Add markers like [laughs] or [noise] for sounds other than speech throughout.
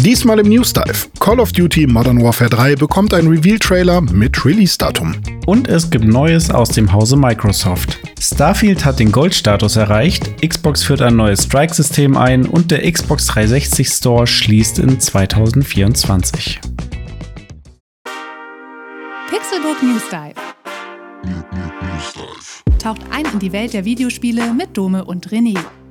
Diesmal im News Dive. Call of Duty Modern Warfare 3 bekommt einen Reveal-Trailer mit Release-Datum. Und es gibt Neues aus dem Hause Microsoft. Starfield hat den Gold-Status erreicht, Xbox führt ein neues Strike-System ein und der Xbox 360 Store schließt in 2024. Pixelbook News Dive. Taucht ein in die Welt der Videospiele mit Dome und René.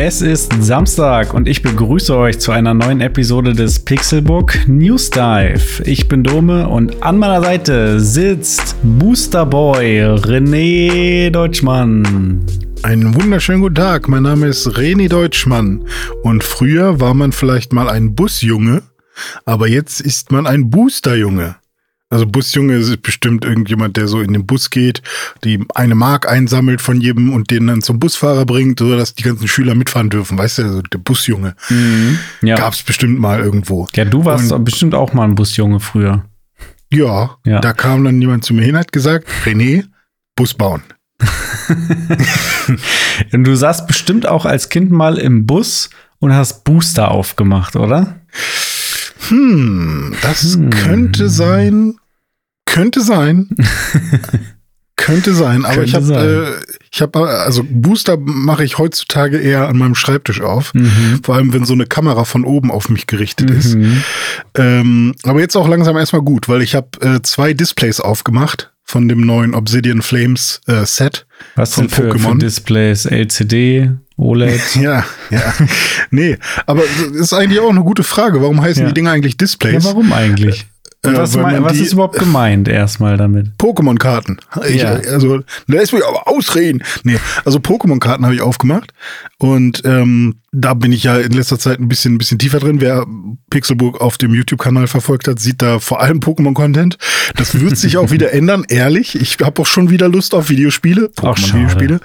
Es ist Samstag und ich begrüße euch zu einer neuen Episode des Pixelbook News Dive. Ich bin Dome und an meiner Seite sitzt Booster Boy René Deutschmann. Einen wunderschönen guten Tag, mein Name ist René Deutschmann und früher war man vielleicht mal ein Busjunge, aber jetzt ist man ein Boosterjunge. Also Busjunge ist bestimmt irgendjemand, der so in den Bus geht, die eine Mark einsammelt von jedem und den dann zum Busfahrer bringt, sodass die ganzen Schüler mitfahren dürfen. Weißt du, also der Busjunge. Mhm. Ja. Gab's bestimmt mal irgendwo. ja, du warst Und- bestimmt auch mal ein Busjunge früher. Ja, Ja. da kam dann jemand zu mir hin, hat gesagt, René, Bus bauen. [laughs] Und du saßt bestimmt auch als Kind mal im Bus und hast Booster aufgemacht, oder? Hm, das Hm. könnte sein. Könnte sein. [laughs] könnte sein, aber ich Könnte habe äh, ich habe also Booster mache ich heutzutage eher an meinem Schreibtisch auf, Mhm. vor allem wenn so eine Kamera von oben auf mich gerichtet ist. Mhm. Ähm, aber jetzt auch langsam erstmal gut, weil ich habe äh, zwei Displays aufgemacht von dem neuen Obsidian Flames äh, Set. Was Von denn für, für Pokémon? Displays? LCD, OLED? [laughs] Ja, ja. nee, aber das ist eigentlich auch eine gute Frage. Warum heißen Ja. die Dinger eigentlich Ja, Displays? warum eigentlich? Und Äh, was, weil mein, was die- ist überhaupt gemeint erstmal damit? Pokémon-Karten. Ja. Also, lässt mich aber ausreden. Nee, also Pokémon-Karten habe ich aufgemacht. Und ähm, da bin ich ja in letzter Zeit ein bisschen, ein bisschen tiefer drin. Wer Pixelbook auf dem YouTube-Kanal verfolgt hat, sieht da vor allem Pokémon-Content. Das wird sich auch wieder ändern, ehrlich. Ich habe auch schon wieder Lust auf Videospiele. Pokémon-Videospiele.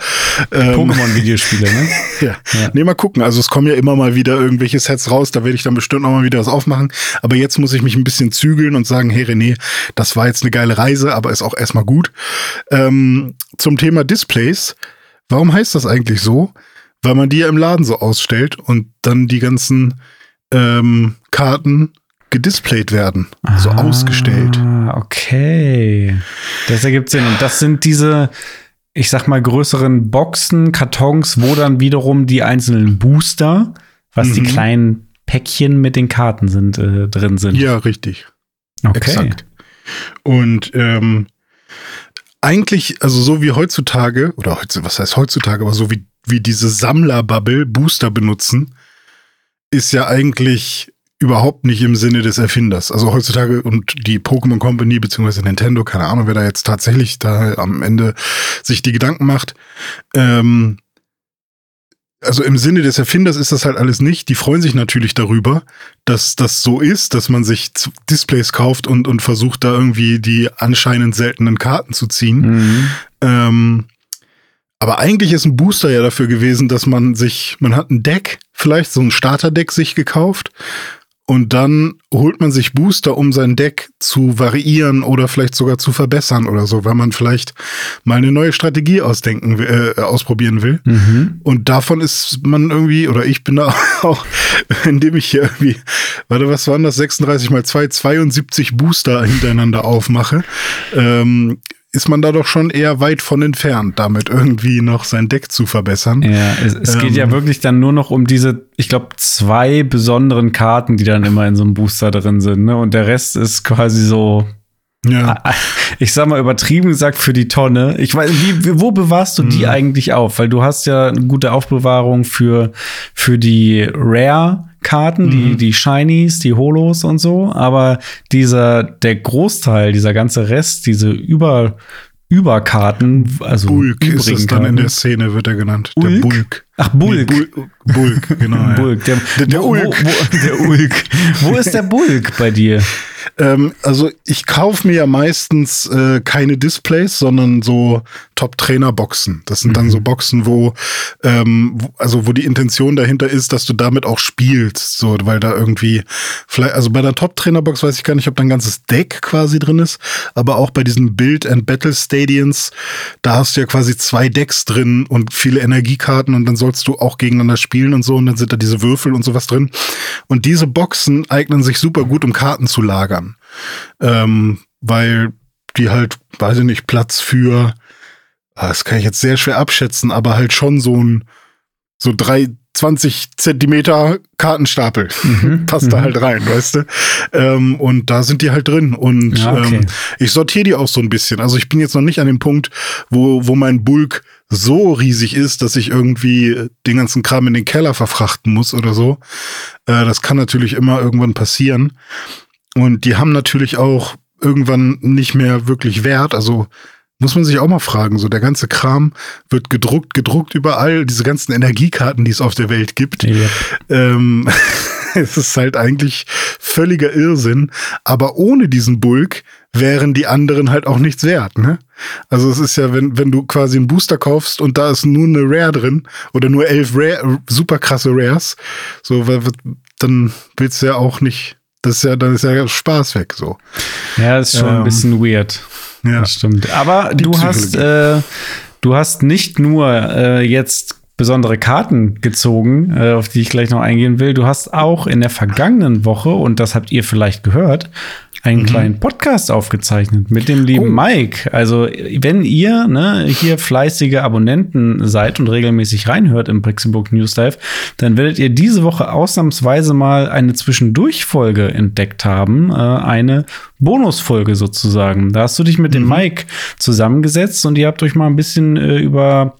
Ähm, Pokémon-Videospiele, ne? [laughs] ja. Ja. Nee, mal gucken. Also es kommen ja immer mal wieder irgendwelche Sets raus, da werde ich dann bestimmt noch mal wieder was aufmachen. Aber jetzt muss ich mich ein bisschen zügeln und sagen, hey René, das war jetzt eine geile Reise, aber ist auch erstmal gut. Ähm, zum Thema Displays, warum heißt das eigentlich so? Weil man die ja im Laden so ausstellt und dann die ganzen ähm, Karten gedisplayt werden, so Ah, ausgestellt. okay. Das ergibt Sinn. Und das sind diese, ich sag mal, größeren Boxen, Kartons, wo dann wiederum die einzelnen Booster, was die Mhm. kleinen Päckchen mit den Karten sind, äh, drin sind. Ja, richtig. okay. Exakt. Und ähm, eigentlich, also so wie heutzutage, oder heutzutage, was heißt heutzutage, aber so wie, wie diese Sammlerbubble Booster benutzen, ist ja eigentlich überhaupt nicht im Sinne des Erfinders. Also heutzutage und die Pokémon Company beziehungsweise Nintendo, keine Ahnung, wer da jetzt tatsächlich da am Ende sich die Gedanken macht. Ähm, also im Sinne des Erfinders ist das halt alles nicht. Die freuen sich natürlich darüber, dass das so ist, dass man sich Displays kauft und, und versucht da irgendwie die anscheinend seltenen Karten zu ziehen. Mhm. Ähm, aber eigentlich ist ein Booster ja dafür gewesen, dass man sich, man hat ein Deck, vielleicht so ein Starterdeck sich gekauft und dann holt man sich Booster, um sein Deck zu variieren oder vielleicht sogar zu verbessern oder so, weil man vielleicht mal eine neue Strategie ausdenken, äh, ausprobieren will. Mhm. Und davon ist man irgendwie, oder ich bin da [laughs] auch, indem ich hier irgendwie, warte, was waren das? 36 mal 2, 72 Booster hintereinander aufmache, ähm, ist man da doch schon eher weit von entfernt, damit irgendwie noch sein Deck zu verbessern. Ja, es, es geht Ähm. ja wirklich dann nur noch um diese, ich glaube, zwei besonderen Karten, die dann immer in so einem Booster drin sind. Ne? Und der Rest ist quasi so, Ja. ich sag mal übertrieben gesagt, für die Tonne. Ich weiß, wie, wo bewahrst du die eigentlich auf? Weil du hast ja eine gute Aufbewahrung für, für die Rare-Karten, die, die Shinies, die Holos und so. Aber dieser, der Großteil, dieser ganze Rest, diese Über, Überkarten, also Bulk ist es dann in Karten. der Szene, wird er genannt. Der Ulk? Bulk. Ach, Bulk. Nee, Bul Bulk, genau. [laughs] Bulk. Der, Der- der Ulk. Wo, wo, der Ulk. Wo ist der Bulk bei dir? Ähm, also ich kaufe mir ja meistens äh, keine Displays, sondern so Top-Trainer-Boxen. Das sind mhm. dann so Boxen, wo, ähm, wo, also wo die Intention dahinter ist, dass du damit auch spielst. So, weil da irgendwie, vielleicht, also bei der Top-Trainer-Box weiß ich gar nicht, ob da ein ganzes Deck quasi drin ist, aber auch bei diesen Build and Battle Stadions, da hast du ja quasi zwei Decks drin und viele Energiekarten und dann sollst du auch gegeneinander spielen und so und dann sind da diese Würfel und sowas drin. Und diese Boxen eignen sich super gut, um Karten zu lagern. Ähm, weil die halt, weiß ich nicht, Platz für, ah, das kann ich jetzt sehr schwer abschätzen, aber halt schon so ein, so drei, 20 Zentimeter Kartenstapel mhm, [laughs] passt da mhm. halt rein, weißt du? Ähm, und da sind die halt drin. Und ja, okay. ähm, ich sortiere die auch so ein bisschen. Also ich bin jetzt noch nicht an dem Punkt, wo, wo mein Bulk so riesig ist, dass ich irgendwie den ganzen Kram in den Keller verfrachten muss oder so. Äh, das kann natürlich immer irgendwann passieren. Und die haben natürlich auch irgendwann nicht mehr wirklich Wert. Also muss man sich auch mal fragen, so der ganze Kram wird gedruckt, gedruckt überall, diese ganzen Energiekarten, die es auf der Welt gibt. Ja. Ähm, [laughs] es ist halt eigentlich völliger Irrsinn, aber ohne diesen Bulk wären die anderen halt auch nichts wert, ne? Also es ist ja, wenn, wenn du quasi einen Booster kaufst und da ist nur eine Rare drin oder nur elf Rare, super krasse Rares, so, dann willst du ja auch nicht, das ist ja, dann ist ja Spaß weg, so. Ja, ist schon ähm, ein bisschen weird. Ja, das stimmt. Aber Die du hast, äh, du hast nicht nur äh, jetzt besondere Karten gezogen, äh, auf die ich gleich noch eingehen will. Du hast auch in der vergangenen Woche, und das habt ihr vielleicht gehört, einen mhm. kleinen Podcast aufgezeichnet mit dem lieben oh. Mike. Also, wenn ihr ne, hier fleißige Abonnenten seid und regelmäßig reinhört im Brixenburg News Live, dann werdet ihr diese Woche ausnahmsweise mal eine Zwischendurchfolge entdeckt haben. Äh, eine Bonusfolge sozusagen. Da hast du dich mit mhm. dem Mike zusammengesetzt und ihr habt euch mal ein bisschen äh, über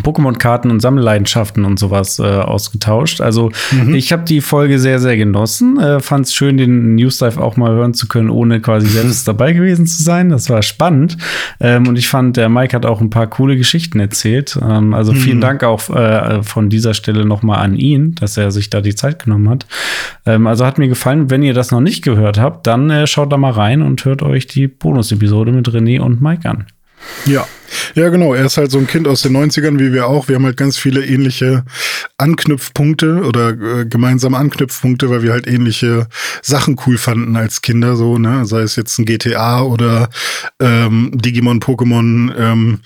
Pokémon-Karten und Sammelleidenschaften und sowas äh, ausgetauscht. Also mhm. ich habe die Folge sehr, sehr genossen. Äh, Fand es schön, den News Dive auch mal hören zu können, ohne quasi selbst [laughs] dabei gewesen zu sein. Das war spannend. Ähm, und ich fand, der Mike hat auch ein paar coole Geschichten erzählt. Ähm, also vielen mhm. Dank auch äh, von dieser Stelle nochmal an ihn, dass er sich da die Zeit genommen hat. Ähm, also hat mir gefallen. Wenn ihr das noch nicht gehört habt, dann äh, schaut da mal rein und hört euch die Bonus-Episode mit René und Mike an. Ja, ja, genau. Er ist halt so ein Kind aus den 90ern, wie wir auch. Wir haben halt ganz viele ähnliche Anknüpfpunkte oder äh, gemeinsame Anknüpfpunkte, weil wir halt ähnliche Sachen cool fanden als Kinder, so, ne? Sei es jetzt ein GTA oder ähm, Digimon, Pokémon, ähm,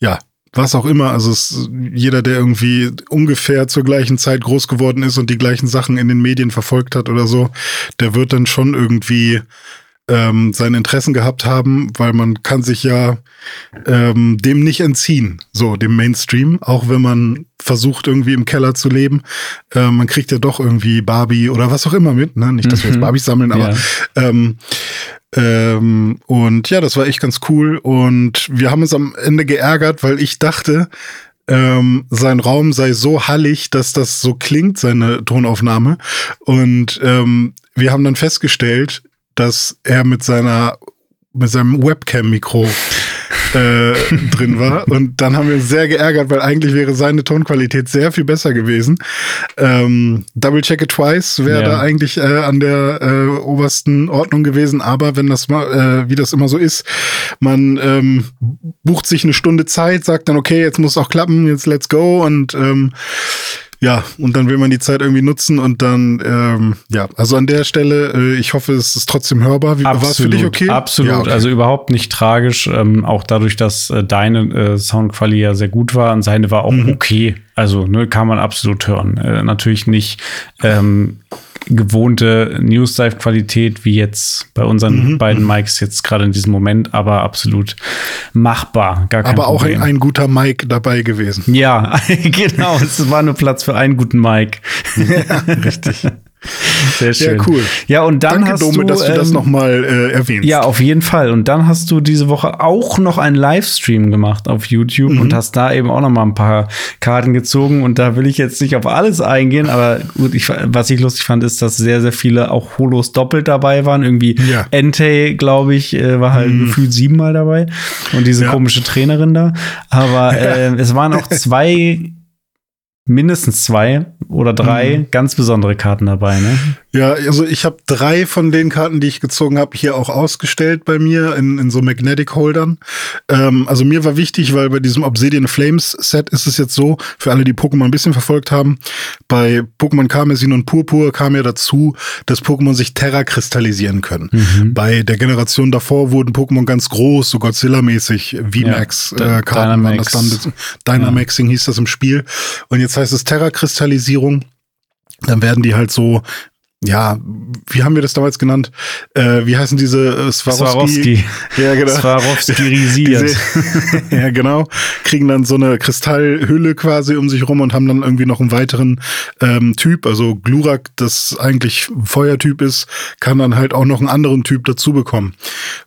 ja, was auch immer. Also es, jeder, der irgendwie ungefähr zur gleichen Zeit groß geworden ist und die gleichen Sachen in den Medien verfolgt hat oder so, der wird dann schon irgendwie ähm, seine Interessen gehabt haben, weil man kann sich ja ähm, dem nicht entziehen, so dem Mainstream, auch wenn man versucht irgendwie im Keller zu leben. Äh, man kriegt ja doch irgendwie Barbie oder was auch immer mit, ne? Nicht, dass wir jetzt mhm. Barbie sammeln, aber ja. ähm, ähm, und ja, das war echt ganz cool. Und wir haben uns am Ende geärgert, weil ich dachte, ähm, sein Raum sei so hallig, dass das so klingt, seine Tonaufnahme. Und ähm, wir haben dann festgestellt, dass er mit seiner mit seinem Webcam-Mikro äh, [laughs] drin war. Und dann haben wir uns sehr geärgert, weil eigentlich wäre seine Tonqualität sehr viel besser gewesen. Ähm, Double Check It Twice wäre ja. da eigentlich äh, an der äh, obersten Ordnung gewesen. Aber wenn das mal, äh, wie das immer so ist, man ähm, bucht sich eine Stunde Zeit, sagt dann, okay, jetzt muss auch klappen, jetzt let's go. Und ähm, ja, und dann will man die Zeit irgendwie nutzen und dann, ähm, ja, also an der Stelle, äh, ich hoffe, es ist trotzdem hörbar. Wie war es für dich okay? Absolut, ja, okay. also überhaupt nicht tragisch, ähm, auch dadurch, dass äh, deine äh, Soundqualität ja sehr gut war und seine war auch mhm. okay. Also, ne, kann man absolut hören. Äh, natürlich nicht ähm, gewohnte News-Dive-Qualität wie jetzt bei unseren mhm. beiden Mics jetzt gerade in diesem Moment, aber absolut machbar. Gar kein aber auch ein, ein, guter Mic dabei gewesen. Ja, [laughs] genau. es war nur Platz für einen guten Mic. ja, richtig. [laughs] Sehr schön. Ja, cool. Ja, und dann Danke, hast Dome, du, dass du das ähm, nochmal äh, erwähnst. Ja, auf jeden Fall. Und dann hast du diese Woche auch noch einen Livestream gemacht auf YouTube mhm. und hast da eben auch noch mal ein paar Karten gezogen. Und da will ich jetzt nicht auf alles eingehen, aber gut, ich, was ich lustig fand, ist, dass sehr, sehr viele auch Holos doppelt dabei waren. Irgendwie ja. Entei, glaube ich, äh, war halt mhm. gefühlt siebenmal dabei. Und diese ja. komische Trainerin da. Aber [laughs] äh, es waren auch zwei mindestens zwei oder drei mhm. ganz besondere Karten dabei, ne? Ja, also ich habe drei von den Karten, die ich gezogen habe, hier auch ausgestellt bei mir in, in so Magnetic-Holdern. Ähm, also mir war wichtig, weil bei diesem Obsidian Flames Set ist es jetzt so, für alle, die Pokémon ein bisschen verfolgt haben, bei Pokémon Karmesin und Purpur kam ja dazu, dass Pokémon sich Terra kristallisieren können. Mhm. Bei der Generation davor wurden Pokémon ganz groß, so Godzilla-mäßig, VMAX-Karten ja, äh, das dann. Dynamaxing ja. hieß das im Spiel. Und jetzt heißt es Terra-Kristallisierung. Dann werden die halt so ja, wie haben wir das damals genannt? Äh, wie heißen diese äh, Swarovski? Ja, genau. Swarovski-risiert. [laughs] [laughs] ja, genau. Kriegen dann so eine Kristallhülle quasi um sich rum und haben dann irgendwie noch einen weiteren ähm, Typ. Also Glurak, das eigentlich Feuertyp ist, kann dann halt auch noch einen anderen Typ dazu bekommen.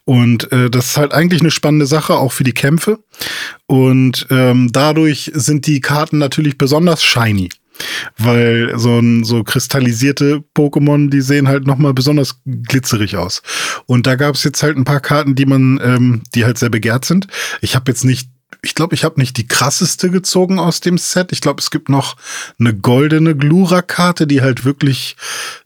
Und äh, das ist halt eigentlich eine spannende Sache, auch für die Kämpfe. Und ähm, dadurch sind die Karten natürlich besonders shiny. Weil so ein so kristallisierte Pokémon, die sehen halt nochmal besonders glitzerig aus. Und da gab es jetzt halt ein paar Karten, die man, ähm, die halt sehr begehrt sind. Ich habe jetzt nicht ich glaube, ich habe nicht die krasseste gezogen aus dem Set. Ich glaube, es gibt noch eine goldene Glura-Karte, die halt wirklich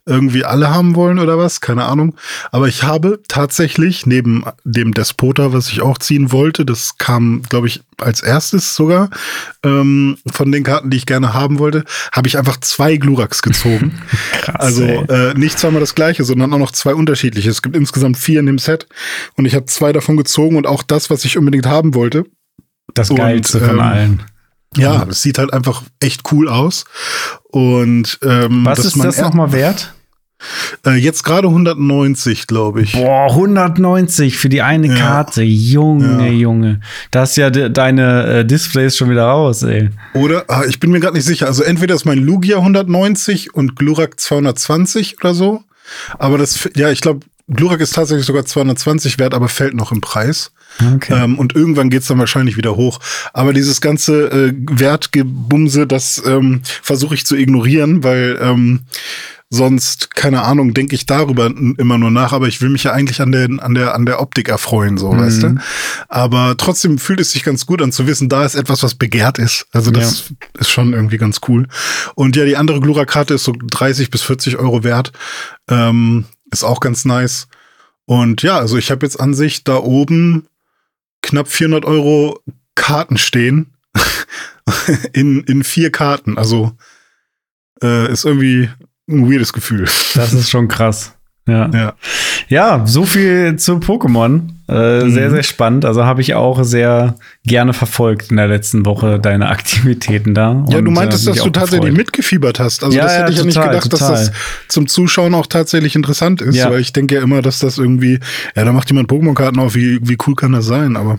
irgendwie alle haben wollen oder was, keine Ahnung. Aber ich habe tatsächlich neben dem Despota, was ich auch ziehen wollte, das kam, glaube ich, als erstes sogar ähm, von den Karten, die ich gerne haben wollte, habe ich einfach zwei Gluraks gezogen. [laughs] Krass, also äh, nicht zweimal das gleiche, sondern auch noch zwei unterschiedliche. Es gibt insgesamt vier in dem Set und ich habe zwei davon gezogen und auch das, was ich unbedingt haben wollte. Das Geilste und, ähm, von allen. Ja, es sieht halt einfach echt cool aus. Und ähm, was ist das nochmal wert? Äh, jetzt gerade 190, glaube ich. Boah, 190 für die eine ja. Karte. Junge, ja. Junge. Da ist ja de deine äh, Displays schon wieder raus, ey. Oder? Ah, ich bin mir gerade nicht sicher. Also entweder ist mein Lugia 190 und Glurak 220 oder so. Aber das, ja, ich glaube, Glurak ist tatsächlich sogar 220 wert, aber fällt noch im Preis. Okay. Ähm, und irgendwann geht's dann wahrscheinlich wieder hoch. Aber dieses ganze äh, Wertgebumse, das ähm, versuche ich zu ignorieren, weil ähm, sonst, keine Ahnung, denke ich darüber immer nur nach, aber ich will mich ja eigentlich an der, an der, an der Optik erfreuen, so, mhm. weißt du? Aber trotzdem fühlt es sich ganz gut an zu wissen, da ist etwas, was begehrt ist. Also das ja. ist schon irgendwie ganz cool. Und ja, die andere Glura-Karte ist so 30 bis 40 Euro wert. Ähm, ist auch ganz nice. Und ja, also ich habe jetzt an sich da oben knapp 400 Euro Karten stehen. [laughs] in, in vier Karten. Also äh, ist irgendwie ein weirdes Gefühl. Das ist schon krass. Ja. ja. Ja, so viel zu Pokémon. Äh, mhm. Sehr, sehr spannend. Also habe ich auch sehr gerne verfolgt in der letzten Woche deine Aktivitäten da. Ja, du meintest, äh, dass du tatsächlich mitgefiebert hast. Also ja, das hätte ja, ich ja nicht gedacht, total. dass das zum Zuschauen auch tatsächlich interessant ist. Ja. Weil ich denke ja immer, dass das irgendwie, ja, da macht jemand Pokémon-Karten auf, wie, wie cool kann das sein? Aber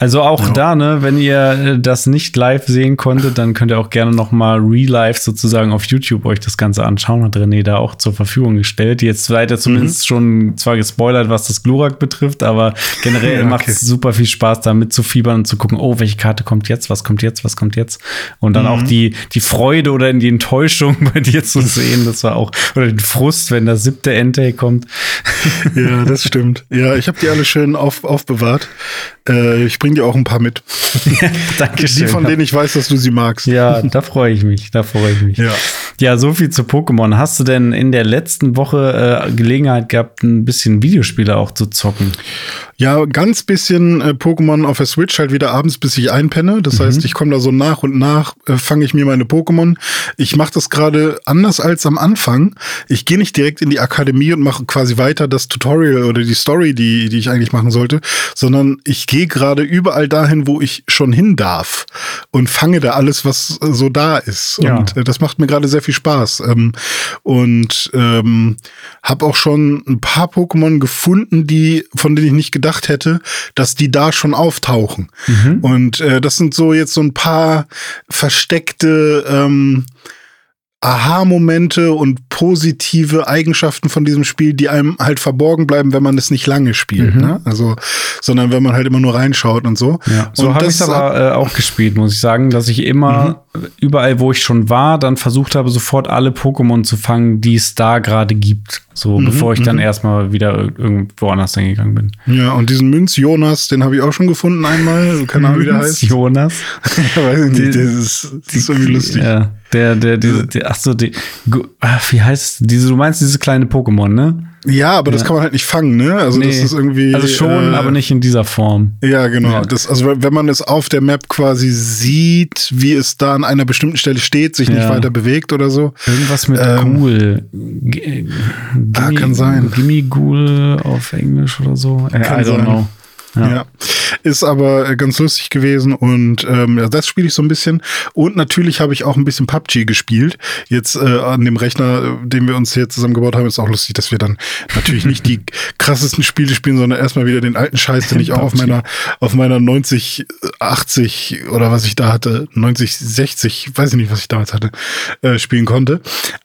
also auch ja. da, ne, wenn ihr äh, das nicht live sehen konntet, dann könnt ihr auch gerne noch mal re-live sozusagen auf YouTube euch das Ganze anschauen. Hat René da auch zur Verfügung gestellt. Jetzt seid ihr zumindest mhm. schon zwar gespoilert, was das Glurak betrifft, aber generell ja, okay. macht es super viel Spaß, da mitzufiebern und zu gucken, oh, welche Karte kommt jetzt, was kommt jetzt, was kommt jetzt. Und dann mhm. auch die, die Freude oder die Enttäuschung [laughs] bei dir zu [laughs] sehen. Das war auch, oder den Frust, wenn das siebte Entei kommt. Ja, das stimmt. Ja, ich habe die alle schön auf, aufbewahrt. Äh, ich bringe dir auch ein paar mit. [laughs] Dankeschön. Die, von denen ich weiß, dass du sie magst. Ja, da freue ich mich. Da freue ich mich. Ja. ja, so viel zu Pokémon. Hast du denn in der letzten Woche äh, Gelegenheit gehabt, ein bisschen Videospiele auch zu zocken? Ja, ganz bisschen äh, Pokémon auf der Switch halt wieder abends, bis ich einpenne. Das mhm. heißt, ich komme da so nach und nach, äh, fange ich mir meine Pokémon. Ich mache das gerade anders als am Anfang. Ich gehe nicht direkt in die Akademie und mache quasi weiter das Tutorial oder die Story, die, die ich eigentlich machen sollte, sondern ich gehe gerade überall dahin, wo ich schon hin darf und fange da alles, was äh, so da ist. Ja. Und äh, das macht mir gerade sehr viel Spaß. Ähm, und ähm, habe auch schon ein paar Pokémon gefunden, die von denen ich nicht gedacht gedacht hätte, dass die da schon auftauchen. Mhm. Und äh, das sind so jetzt so ein paar versteckte ähm, Aha-Momente und positive Eigenschaften von diesem Spiel, die einem halt verborgen bleiben, wenn man es nicht lange spielt. Mhm. Ne? Also, sondern wenn man halt immer nur reinschaut und so. Ja, so habe ich es aber äh, auch gespielt, muss ich sagen, dass ich immer mhm. überall, wo ich schon war, dann versucht habe, sofort alle Pokémon zu fangen, die es da gerade gibt. So, mhm, bevor ich dann mhm. erstmal wieder irgendwo anders hingegangen bin. Ja, und diesen Münz Jonas, den habe ich auch schon gefunden einmal. Keine Ahnung, wie der heißt. Jonas? [laughs] Weiß ich nicht, das ist, das ist irgendwie lustig. Ja. Der, der, die, die, ach so, die, ach, wie heißt diese, du meinst diese kleine Pokémon, ne? Ja, aber ja. das kann man halt nicht fangen, ne? Also nee. das ist irgendwie. Also schon, äh, aber nicht in dieser Form. Ja, genau. Ja. Das, also wenn man es auf der Map quasi sieht, wie es da an einer bestimmten Stelle steht, sich ja. nicht weiter bewegt oder so. Irgendwas mit ähm, Ghoul. G ah, kann sein. Gimme Ghoul auf Englisch oder so. Äh, I don't sein. know. Ja. ja. Ist aber ganz lustig gewesen und ähm, ja, das spiele ich so ein bisschen. Und natürlich habe ich auch ein bisschen PUBG gespielt. Jetzt äh, an dem Rechner, den wir uns hier zusammengebaut haben, ist auch lustig, dass wir dann natürlich nicht die [laughs] krassesten Spiele spielen, sondern erstmal wieder den alten Scheiß, den ich auch auf meiner, auf meiner 90, 80 oder was ich da hatte, 90, 60, weiß ich nicht, was ich damals hatte, äh, spielen konnte.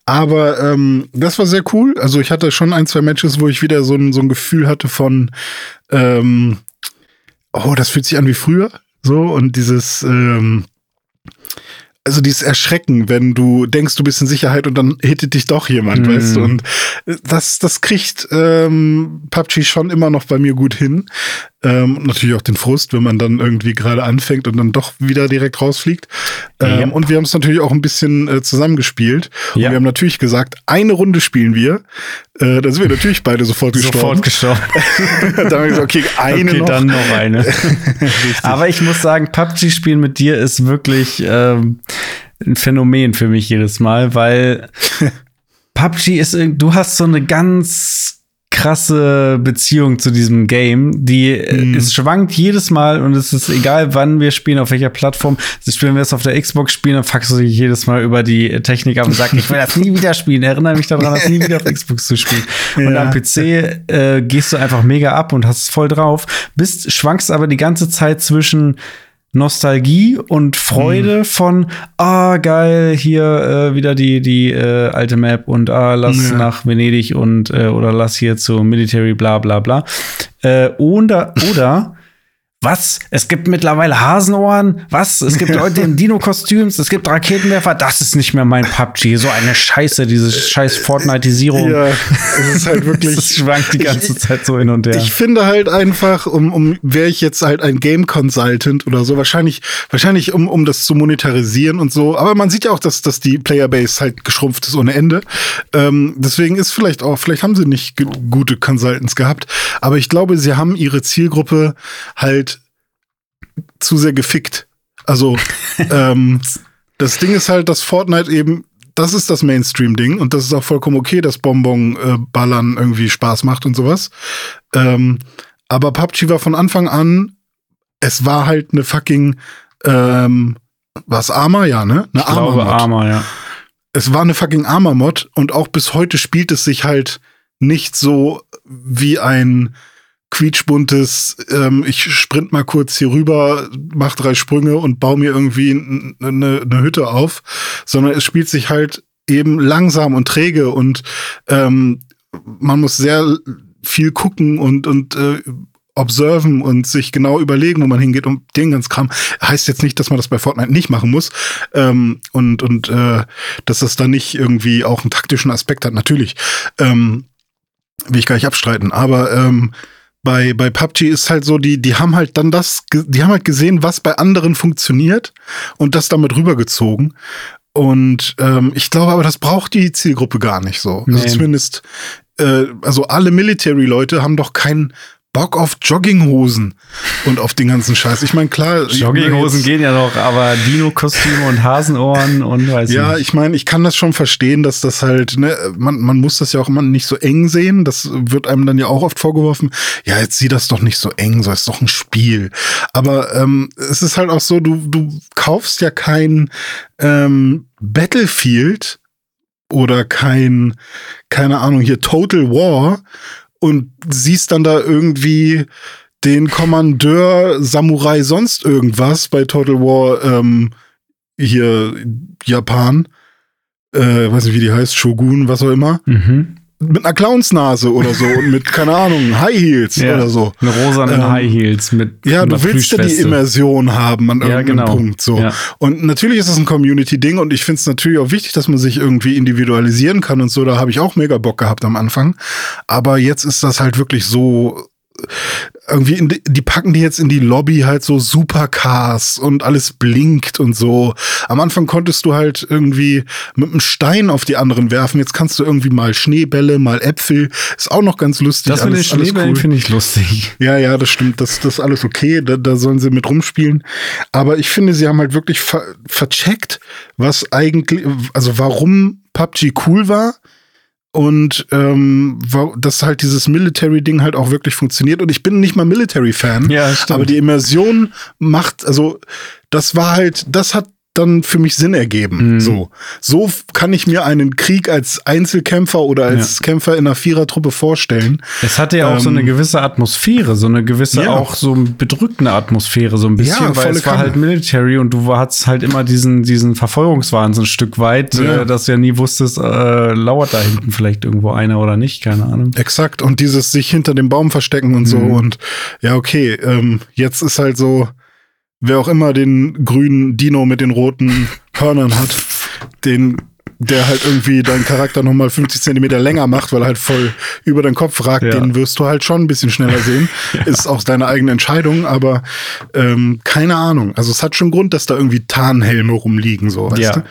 Aber ähm, das war sehr cool. Also ich hatte schon ein, zwei Matches, wo ich wieder so ein, so ein Gefühl hatte von ähm, oh, das fühlt sich an wie früher. So, und dieses, ähm, also dieses Erschrecken, wenn du denkst, du bist in Sicherheit und dann hittet dich doch jemand, mhm. weißt du? Und das, das kriegt ähm, PUBG schon immer noch bei mir gut hin. Ähm, natürlich auch den Frust, wenn man dann irgendwie gerade anfängt und dann doch wieder direkt rausfliegt. Ähm, ja. Und wir haben es natürlich auch ein bisschen äh, zusammengespielt. Ja. Und wir haben natürlich gesagt, eine Runde spielen wir. Äh, da sind wir natürlich beide sofort gestorben. Sofort gestorben. [laughs] dann haben wir gesagt, okay, [laughs] eine okay, noch. dann noch eine. [laughs] Aber ich muss sagen, PUBG-Spielen mit dir ist wirklich ähm, ein Phänomen für mich jedes Mal, weil PUBG ist, du hast so eine ganz krasse Beziehung zu diesem Game, die mm. es schwankt jedes Mal und es ist egal, wann wir spielen, auf welcher Plattform. Also spielen wir es auf der Xbox spielen, dann fuckst du dich jedes Mal über die Technik ab und sagst, ich will das nie wieder spielen. Erinnere mich daran, das nie wieder auf Xbox zu spielen. Ja. Und am PC äh, gehst du einfach mega ab und hast es voll drauf, bist schwankst aber die ganze Zeit zwischen Nostalgie und Freude mhm. von, ah, geil, hier äh, wieder die, die äh, alte Map und ah, lass ja. nach Venedig und äh, oder lass hier zu Military, bla bla bla. Äh, oder, oder was? Es gibt mittlerweile Hasenohren? Was? Es gibt [laughs] Leute in Dino-Kostüms? Es gibt Raketenwerfer? Das ist nicht mehr mein PUBG. So eine Scheiße, diese scheiß Fortniteisierung. Ja, es ist halt [laughs] wirklich. Es schwankt die ganze ich, Zeit so hin und her. Ich finde halt einfach, um, um wäre ich jetzt halt ein Game Consultant oder so, wahrscheinlich, wahrscheinlich um, um das zu monetarisieren und so. Aber man sieht ja auch, dass, dass die Playerbase halt geschrumpft ist ohne Ende. Ähm, deswegen ist vielleicht auch, vielleicht haben sie nicht gute Consultants gehabt. Aber ich glaube, sie haben ihre Zielgruppe halt zu sehr gefickt. Also [laughs] ähm, das Ding ist halt, dass Fortnite eben, das ist das Mainstream-Ding und das ist auch vollkommen okay, dass Bonbon-Ballern äh, irgendwie Spaß macht und sowas. Ähm, aber PUBG war von Anfang an, es war halt eine fucking, ähm, was Arma, ja, ne? Eine Arma-Mod. Arma, ja. Es war eine fucking Arma-Mod und auch bis heute spielt es sich halt nicht so wie ein quietschbuntes, ähm, ich sprint mal kurz hier rüber, mach drei Sprünge und baue mir irgendwie eine, eine Hütte auf, sondern es spielt sich halt eben langsam und träge und ähm, man muss sehr viel gucken und, und äh, observen und sich genau überlegen, wo man hingeht und den ganzen Kram. Heißt jetzt nicht, dass man das bei Fortnite nicht machen muss ähm, und, und äh, dass das dann nicht irgendwie auch einen taktischen Aspekt hat. Natürlich ähm, will ich gar nicht abstreiten, aber ähm, bei, bei PUBG ist halt so, die, die haben halt dann das, die haben halt gesehen, was bei anderen funktioniert und das damit rübergezogen. Und ähm, ich glaube aber, das braucht die Zielgruppe gar nicht so. Also nee. Also zumindest, äh, also alle Military-Leute haben doch kein Bock auf Jogginghosen und auf den ganzen Scheiß. Ich meine, klar. Jogginghosen gehen ja noch, aber Dino-Kostüme und Hasenohren und weiß Ja, nicht. ich meine, ich kann das schon verstehen, dass das halt, ne, man, man muss das ja auch immer nicht so eng sehen. Das wird einem dann ja auch oft vorgeworfen. Ja, jetzt sieh das doch nicht so eng, so ist doch ein Spiel. Aber ähm, es ist halt auch so, du, du kaufst ja kein ähm, Battlefield oder kein, keine Ahnung, hier Total War und siehst dann da irgendwie den Kommandeur Samurai sonst irgendwas bei Total War ähm, hier Japan. Äh, weiß nicht, wie die heißt, Shogun, was auch immer. Mhm mit einer Clownsnase oder so und mit, keine Ahnung, High Heels ja, oder so. Eine rosane ähm, High Heels mit. Ja, du willst ja die Immersion haben an irgendeinem ja, genau. Punkt. So. Ja. Und natürlich ist es ein Community-Ding und ich finde es natürlich auch wichtig, dass man sich irgendwie individualisieren kann und so. Da habe ich auch mega Bock gehabt am Anfang. Aber jetzt ist das halt wirklich so irgendwie, in die, die packen die jetzt in die Lobby halt so Supercars und alles blinkt und so. Am Anfang konntest du halt irgendwie mit einem Stein auf die anderen werfen. Jetzt kannst du irgendwie mal Schneebälle, mal Äpfel. Ist auch noch ganz lustig. Das mit den Schneebällen cool. finde ich lustig. Ja, ja, das stimmt. Das, das ist alles okay. Da, da sollen sie mit rumspielen. Aber ich finde, sie haben halt wirklich ver vercheckt, was eigentlich, also warum PUBG cool war und ähm, dass halt dieses Military-Ding halt auch wirklich funktioniert. Und ich bin nicht mal Military-Fan, ja, aber die Immersion macht, also das war halt, das hat dann für mich Sinn ergeben. Mhm. So. So kann ich mir einen Krieg als Einzelkämpfer oder als ja. Kämpfer in einer Vierertruppe vorstellen. Es hatte ja auch ähm, so eine ähm, gewisse Atmosphäre, so eine gewisse ja. auch so bedrückende Atmosphäre, so ein bisschen, ja, weil es war halt Military und du hattest halt immer diesen, diesen Verfolgungswahn so ein Stück weit, äh, dass du ja nie wusstest, äh, lauert da hinten vielleicht irgendwo einer oder nicht, keine Ahnung. Exakt. Und dieses sich hinter dem Baum verstecken und mhm. so. Und ja, okay, ähm, jetzt ist halt so, wer auch immer den grünen Dino mit den roten Hörnern hat, den der halt irgendwie deinen Charakter nochmal 50 Zentimeter länger macht, weil er halt voll über deinen Kopf ragt, ja. den wirst du halt schon ein bisschen schneller sehen. [laughs] ja. Ist auch deine eigene Entscheidung, aber ähm, keine Ahnung. Also es hat schon Grund, dass da irgendwie Tarnhelme rumliegen, so, weißt ja. du?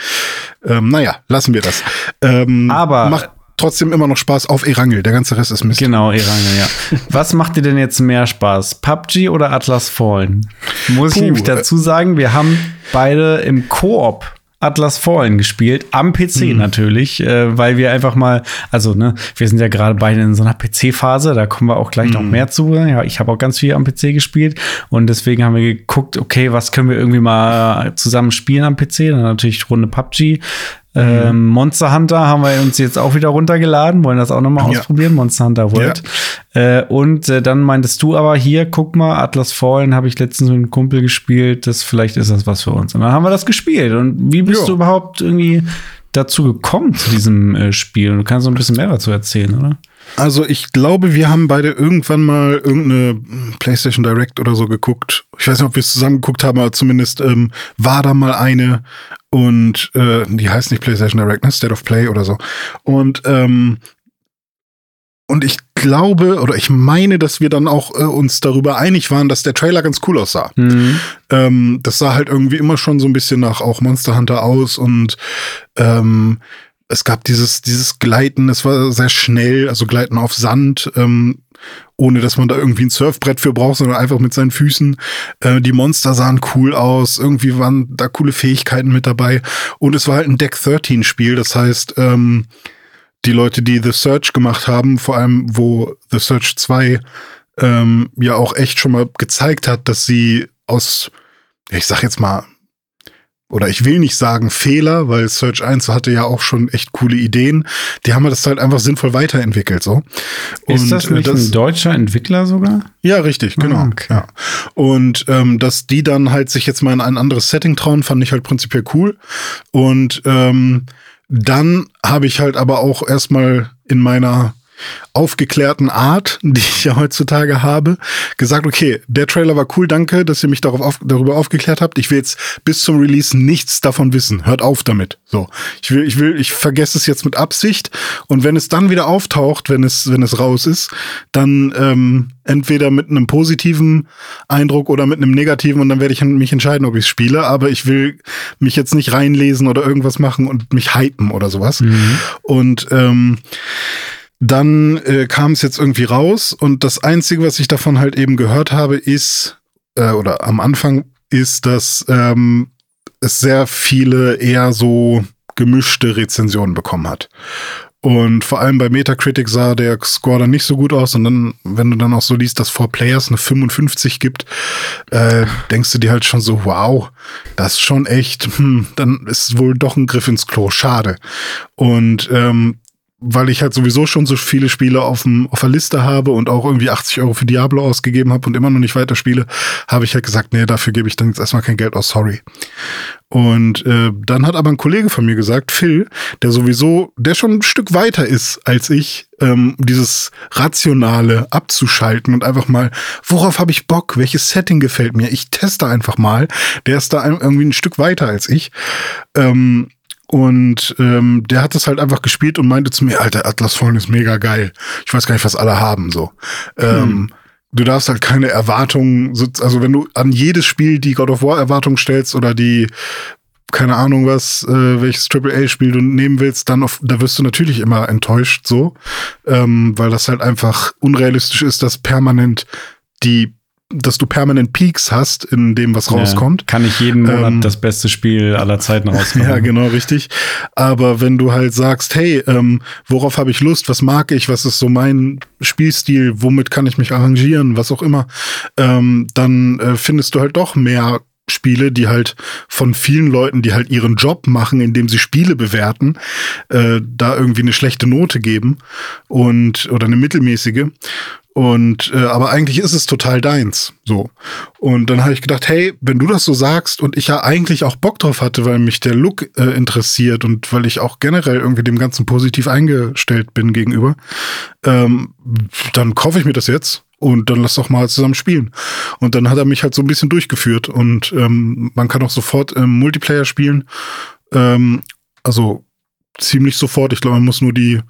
Ähm, naja, lassen wir das. Ähm, aber trotzdem immer noch Spaß auf Erangel. Der ganze Rest ist Mist. Genau, Erangel, ja. Was macht dir denn jetzt mehr Spaß? PUBG oder Atlas Fallen? Muss Puh, ich nämlich dazu sagen, wir haben beide im Koop Atlas Fallen gespielt, am PC mhm. natürlich, äh, weil wir einfach mal, also ne, wir sind ja gerade beide in so einer PC-Phase, da kommen wir auch gleich mhm. noch mehr zu. Ja, ich habe auch ganz viel am PC gespielt und deswegen haben wir geguckt, okay, was können wir irgendwie mal zusammen spielen am PC? Dann natürlich Runde PUBG. Ähm, Monster Hunter haben wir uns jetzt auch wieder runtergeladen, wollen das auch nochmal ja. ausprobieren, Monster Hunter World. Ja. Äh, und äh, dann meintest du aber hier, guck mal, Atlas Fallen habe ich letztens mit einem Kumpel gespielt, das vielleicht ist das was für uns. Und dann haben wir das gespielt. Und wie bist jo. du überhaupt irgendwie dazu gekommen zu diesem äh, Spiel? Du kannst so ein bisschen mehr dazu erzählen, oder? Also ich glaube, wir haben beide irgendwann mal irgendeine PlayStation Direct oder so geguckt. Ich weiß nicht, ob wir es zusammen geguckt haben, aber zumindest ähm, war da mal eine und äh, die heißt nicht PlayStation Direct, ne? State of Play oder so. Und ähm, und ich glaube oder ich meine, dass wir dann auch äh, uns darüber einig waren, dass der Trailer ganz cool aussah. Mhm. Ähm, das sah halt irgendwie immer schon so ein bisschen nach auch Monster Hunter aus und ähm, es gab dieses, dieses Gleiten, es war sehr schnell, also Gleiten auf Sand, ähm, ohne dass man da irgendwie ein Surfbrett für braucht, sondern einfach mit seinen Füßen. Äh, die Monster sahen cool aus, irgendwie waren da coole Fähigkeiten mit dabei. Und es war halt ein Deck 13 Spiel, das heißt, ähm, die Leute, die The Search gemacht haben, vor allem wo The Search 2 ähm, ja auch echt schon mal gezeigt hat, dass sie aus, ich sag jetzt mal, oder ich will nicht sagen Fehler, weil Search 1 hatte ja auch schon echt coole Ideen. Die haben das halt einfach sinnvoll weiterentwickelt, so. Und ist das nicht das, ein deutscher Entwickler sogar? Ja, richtig, genau. Ah, okay. ja. Und ähm, dass die dann halt sich jetzt mal in ein anderes Setting trauen, fand ich halt prinzipiell cool. Und ähm, dann habe ich halt aber auch erstmal in meiner aufgeklärten Art, [laughs] die ich ja heutzutage habe, gesagt, okay, der Trailer war cool, danke, dass ihr mich darauf auf, darüber aufgeklärt habt. Ich will jetzt bis zum Release nichts davon wissen. Hört auf damit. So, ich will, ich will, ich vergesse es jetzt mit Absicht. Und wenn es dann wieder auftaucht, wenn es, wenn es raus ist, dann ähm, entweder mit einem positiven Eindruck oder mit einem negativen und dann werde ich mich entscheiden, ob ich es spiele. Aber ich will mich jetzt nicht reinlesen oder irgendwas machen und mich hypen oder sowas. Mhm. Und ähm, dann äh, kam es jetzt irgendwie raus und das Einzige, was ich davon halt eben gehört habe, ist, äh, oder am Anfang ist, dass ähm, es sehr viele eher so gemischte Rezensionen bekommen hat. Und vor allem bei Metacritic sah der Score dann nicht so gut aus. Und dann, wenn du dann auch so liest, dass For Players eine 55 gibt, äh, denkst du dir halt schon so, wow, das ist schon echt, hm, dann ist wohl doch ein Griff ins Klo. Schade. Und ähm, weil ich halt sowieso schon so viele Spiele auf, dem, auf der Liste habe und auch irgendwie 80 Euro für Diablo ausgegeben habe und immer noch nicht weiterspiele, habe ich halt gesagt, nee, dafür gebe ich dann jetzt erstmal kein Geld aus, sorry. Und äh, dann hat aber ein Kollege von mir gesagt, Phil, der sowieso, der schon ein Stück weiter ist als ich, ähm, dieses Rationale abzuschalten und einfach mal, worauf habe ich Bock, welches Setting gefällt mir, ich teste einfach mal, der ist da irgendwie ein Stück weiter als ich. Ähm, und ähm, der hat das halt einfach gespielt und meinte zu mir, Alter, Atlas Fallen ist mega geil. Ich weiß gar nicht, was alle haben so. Ähm, hm. Ähm, du darfst halt keine Erwartungen, also wenn du an jedes Spiel die God of War Erwartung stellst oder die keine Ahnung was, äh, welches AAA-Spiel du nehmen willst, dann auf, da wirst du natürlich immer enttäuscht, so, ähm, weil das halt einfach unrealistisch ist, dass permanent die dass du permanent Peaks hast in dem, was rauskommt. Ja, kann ich jeden Monat ähm, das beste Spiel aller Zeiten rauskommen. [laughs] ja, genau, richtig. Aber wenn du halt sagst, hey, ähm, worauf habe ich Lust, was mag ich, was ist so mein Spielstil, womit kann ich mich arrangieren, was auch immer, ähm, dann äh, findest du halt doch mehr Spiele, die halt von vielen Leuten, die halt ihren Job machen, indem sie Spiele bewerten, äh, da irgendwie eine schlechte Note geben und oder eine mittelmäßige. Und äh, aber eigentlich ist es total deins. So. Und dann habe ich gedacht, hey, wenn du das so sagst und ich ja eigentlich auch Bock drauf hatte, weil mich der Look äh, interessiert und weil ich auch generell irgendwie dem Ganzen positiv eingestellt bin gegenüber, ähm, dann kaufe ich mir das jetzt und dann lass doch mal zusammen spielen. Und dann hat er mich halt so ein bisschen durchgeführt und ähm, man kann auch sofort im Multiplayer spielen. Ähm, also ziemlich sofort. Ich glaube, man muss nur die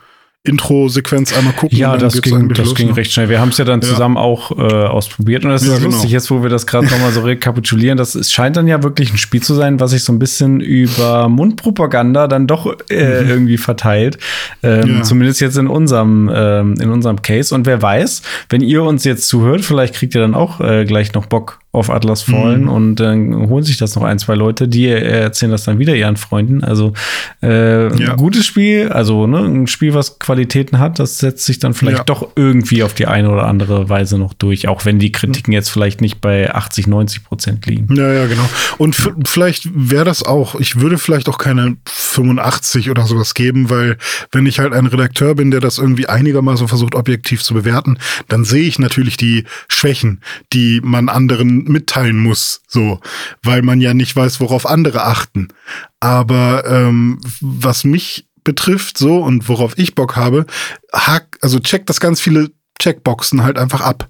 Intro-Sequenz einmal gucken. Ja, das ging, das los, ging ne? recht schnell. Wir haben es ja dann ja. zusammen auch äh, ausprobiert und das ist ja, genau. lustig, jetzt wo wir das gerade nochmal so rekapitulieren, das es scheint dann ja wirklich ein Spiel zu sein, was sich so ein bisschen über Mundpropaganda dann doch äh, mhm. irgendwie verteilt. Ähm, ja. Zumindest jetzt in unserem, ähm, in unserem Case. Und wer weiß, wenn ihr uns jetzt zuhört, vielleicht kriegt ihr dann auch äh, gleich noch Bock auf Atlas Fallen mhm. und dann holen sich das noch ein, zwei Leute, die erzählen das dann wieder ihren Freunden. Also äh, ja. ein gutes Spiel, also ne, ein Spiel, was Qualitäten hat, das setzt sich dann vielleicht ja. doch irgendwie auf die eine oder andere Weise noch durch, auch wenn die Kritiken jetzt vielleicht nicht bei 80, 90 Prozent liegen. Ja, ja, genau. Und vielleicht wäre das auch, ich würde vielleicht auch keine 85 oder sowas geben, weil wenn ich halt ein Redakteur bin, der das irgendwie einigermaßen versucht, objektiv zu bewerten, dann sehe ich natürlich die Schwächen, die man anderen mitteilen muss, so, weil man ja nicht weiß, worauf andere achten. Aber ähm, was mich betrifft, so und worauf ich Bock habe, hack, also checkt das ganz viele Checkboxen halt einfach ab.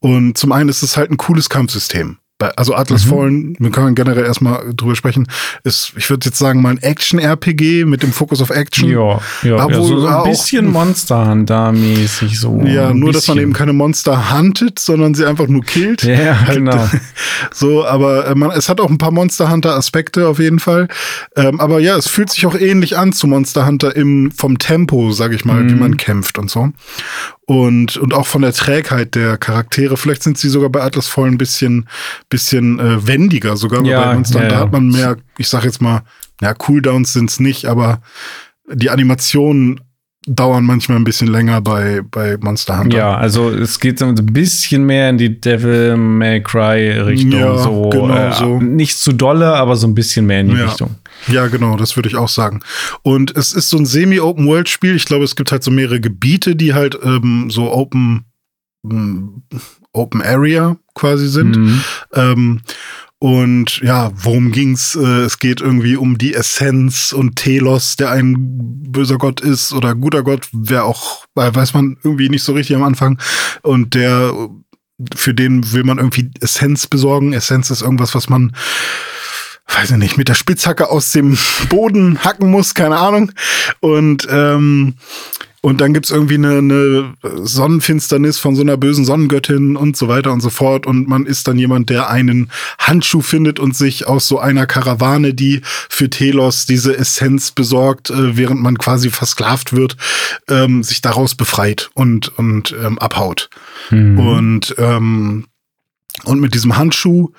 Und zum einen ist es halt ein cooles Kampfsystem also Atlas mhm. Fallen, wir können generell erstmal drüber sprechen, ist, ich würde jetzt sagen, mal ein Action-RPG mit dem Fokus auf Action. Ja, ja, ja so, so ein bisschen Monster Hunter-mäßig so. Ja, nur, bisschen. dass man eben keine Monster huntet, sondern sie einfach nur killt. Ja, halt, genau. [laughs] so, aber äh, man, es hat auch ein paar Monster Hunter-Aspekte auf jeden Fall. Ähm, aber ja, es fühlt sich auch ähnlich an zu Monster Hunter im, vom Tempo, sag ich mal, mhm. wie man kämpft und so und, und auch von der Trägheit der Charaktere. Vielleicht sind sie sogar bei Atlas Voll ein bisschen, bisschen äh, wendiger, sogar ja, bei Monster. Ja, da hat man mehr, ich sag jetzt mal, ja, Cooldowns sind's nicht, aber die Animationen dauern manchmal ein bisschen länger bei, bei Monster Hunter. Ja, also es geht so ein bisschen mehr in die Devil May Cry Richtung. Ja, so, genau äh, so. Nicht zu dolle, aber so ein bisschen mehr in die ja. Richtung. Ja, genau, das würde ich auch sagen. Und es ist so ein Semi-Open-World-Spiel. Ich glaube, es gibt halt so mehrere Gebiete, die halt ähm, so Open, ähm, Open Area quasi sind. Mhm. Ähm, und ja, worum ging's? Äh, es geht irgendwie um die Essenz und Telos, der ein böser Gott ist oder guter Gott, wer auch, weiß man irgendwie nicht so richtig am Anfang. Und der, für den will man irgendwie Essenz besorgen. Essenz ist irgendwas, was man weiß ich nicht, mit der Spitzhacke aus dem Boden hacken muss, keine Ahnung. Und ähm, und dann gibt's irgendwie eine, eine Sonnenfinsternis von so einer bösen Sonnengöttin und so weiter und so fort. Und man ist dann jemand, der einen Handschuh findet und sich aus so einer Karawane, die für Telos diese Essenz besorgt, äh, während man quasi versklavt wird, ähm, sich daraus befreit und, und ähm, abhaut. Mhm. Und, ähm, und mit diesem Handschuh,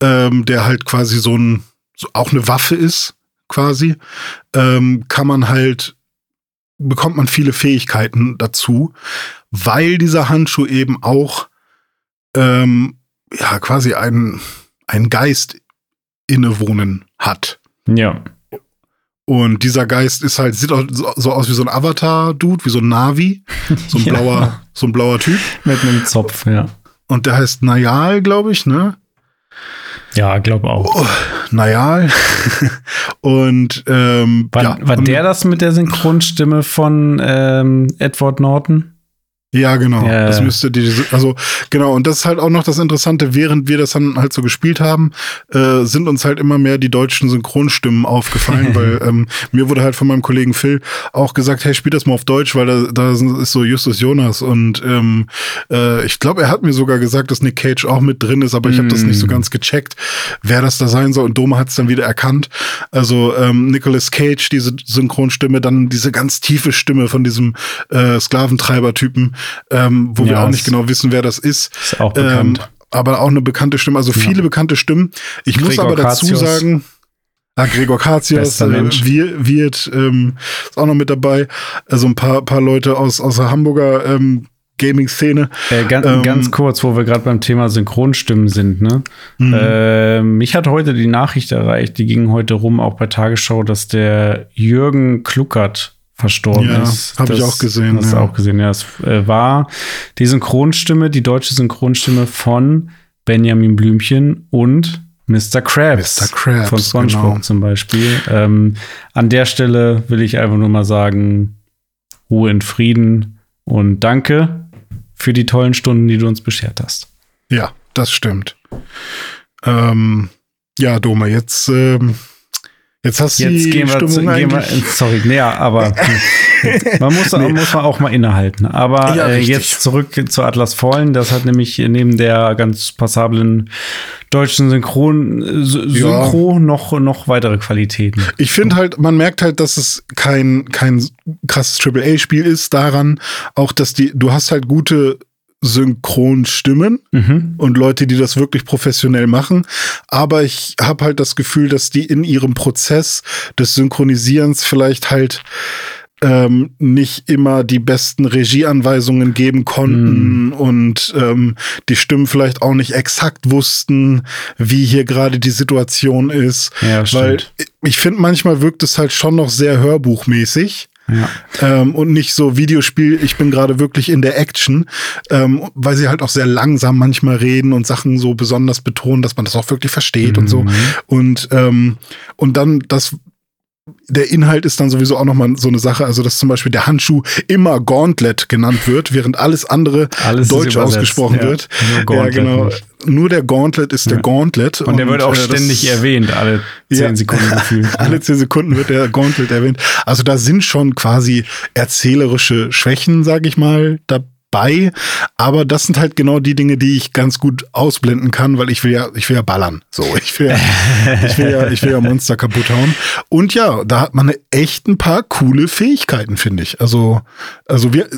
ähm, der halt quasi so ein, so auch eine Waffe ist, quasi, ähm, kann man halt bekommt man viele Fähigkeiten dazu, weil dieser Handschuh eben auch ähm, ja quasi einen, einen Geist innewohnen hat. Ja. Und dieser Geist ist halt, sieht auch so aus wie so ein Avatar-Dude, wie so ein Navi. So ein [laughs] ja. blauer, so ein blauer Typ. Mit einem Zopf, ja. Und der heißt Nayal, glaube ich, ne? Ja, glaube auch. Oh, naja. [laughs] und ähm, war, ja. war der das mit der Synchronstimme von ähm, Edward Norton? Ja, genau. Ja. Das müsste die, also genau, und das ist halt auch noch das Interessante, während wir das dann halt so gespielt haben, äh, sind uns halt immer mehr die deutschen Synchronstimmen aufgefallen, [laughs] weil ähm, mir wurde halt von meinem Kollegen Phil auch gesagt, hey, spiel das mal auf Deutsch, weil da, da ist so Justus Jonas und ähm, äh, ich glaube, er hat mir sogar gesagt, dass Nick Cage auch mit drin ist, aber ich habe das nicht so Mm. ganz gecheckt, wer das da sein soll und Dome hat es dann wieder erkannt. Also ähm, Nicolas Cage, diese Synchronstimme, dann diese ganz tiefe Stimme von diesem äh, Sklaventreiber-Typen, ähm, wo wir Ja, auch nicht genau wissen, wer das ist. Ist auch bekannt. Ähm, aber auch eine bekannte Stimme, also viele bekannte Stimmen. Ich muss Gregor aber dazu Katios. sagen, ah, Gregor Bester äh. Wir- Wirt ähm, ist auch noch mit dabei. Also ein paar, paar Leute aus, aus der Hamburger ähm, Gaming-Szene. Äh, ganz, Ähm, ganz kurz, wo wir gerade beim Thema Synchronstimmen sind, ne? Mhm. Äh, mich hat heute die Nachricht erreicht, die ging heute rum, auch bei Tagesschau, dass der Jürgen Kluckert verstorben Ja, ist. hab ich auch gesehen, Hast ja. auch gesehen, ja. Es äh, war die Synchronstimme, die deutsche Synchronstimme von Benjamin Blümchen und Mr. Krabs. Mr. Krabs, Von SpongeBob genau. zum Beispiel. Ähm, an der Stelle will ich einfach nur mal sagen, Ruhe in Frieden und danke für die tollen Stunden, die du uns beschert hast. Ja, das stimmt. Ähm, ja, Doma, jetzt, ähm, jetzt hast du Jetzt die gehen wir, zu, gehen wir sorry, ja, aber [laughs] man muss, Nee. muss man auch mal innehalten. Aber Ja, äh, jetzt zurück zu Atlas Fallen. Das hat nämlich neben der ganz passablen deutschen Synchron, Synchro noch, noch weitere Qualitäten. Ich finde halt, man merkt halt, dass es kein, kein krasses AAA-Spiel ist daran, auch dass die, du hast halt gute Synchronstimmen Mhm. und Leute, die das wirklich professionell machen. Aber ich habe halt das Gefühl, dass die in ihrem Prozess des Synchronisierens vielleicht halt ähm, nicht immer die besten Regieanweisungen geben konnten und ähm, die Stimmen vielleicht auch nicht exakt wussten, wie hier gerade die Situation ist. Ja, Weil stimmt. ich finde, manchmal wirkt es halt schon noch sehr hörbuchmäßig. Ja. Ähm, und nicht so Videospiel, ich bin gerade wirklich in der Action, ähm, weil sie halt auch sehr langsam manchmal reden und Sachen so besonders betonen, dass man das auch wirklich versteht und so. Mhm. Und, ähm, und dann das, der Inhalt ist dann sowieso auch nochmal so eine Sache, also dass zum Beispiel der Handschuh immer Gauntlet genannt wird, während alles andere Alles deutsch ausgesprochen ja. wird. Ja, genau. nicht. Nur der Gauntlet ist der. Gauntlet. Und der wird auch äh, das- ständig erwähnt, alle zehn Ja. Sekunden gefühlt. [laughs] Alle zehn Sekunden wird der Gauntlet erwähnt. Also da sind schon quasi erzählerische Schwächen, sag ich mal, dabei. Aber das sind halt genau die Dinge, die ich ganz gut ausblenden kann, weil ich will ja, ich will ja ballern. So, ich will ja, ich will ja, ich will ja Monster kaputt hauen. Und ja, da hat man echt ein paar coole Fähigkeiten, finde ich. Also, also wir,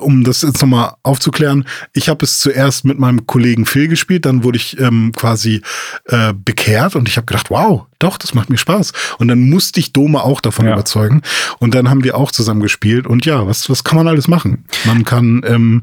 um das jetzt nochmal aufzuklären, ich habe es zuerst mit meinem Kollegen Phil gespielt, dann wurde ich ähm, quasi äh, bekehrt und ich habe gedacht, wow, doch, das macht mir Spaß. Und dann musste ich Dome auch davon Ja. überzeugen. Und dann haben wir auch zusammen gespielt. Und ja, was, was kann man alles machen? Man kann, ähm,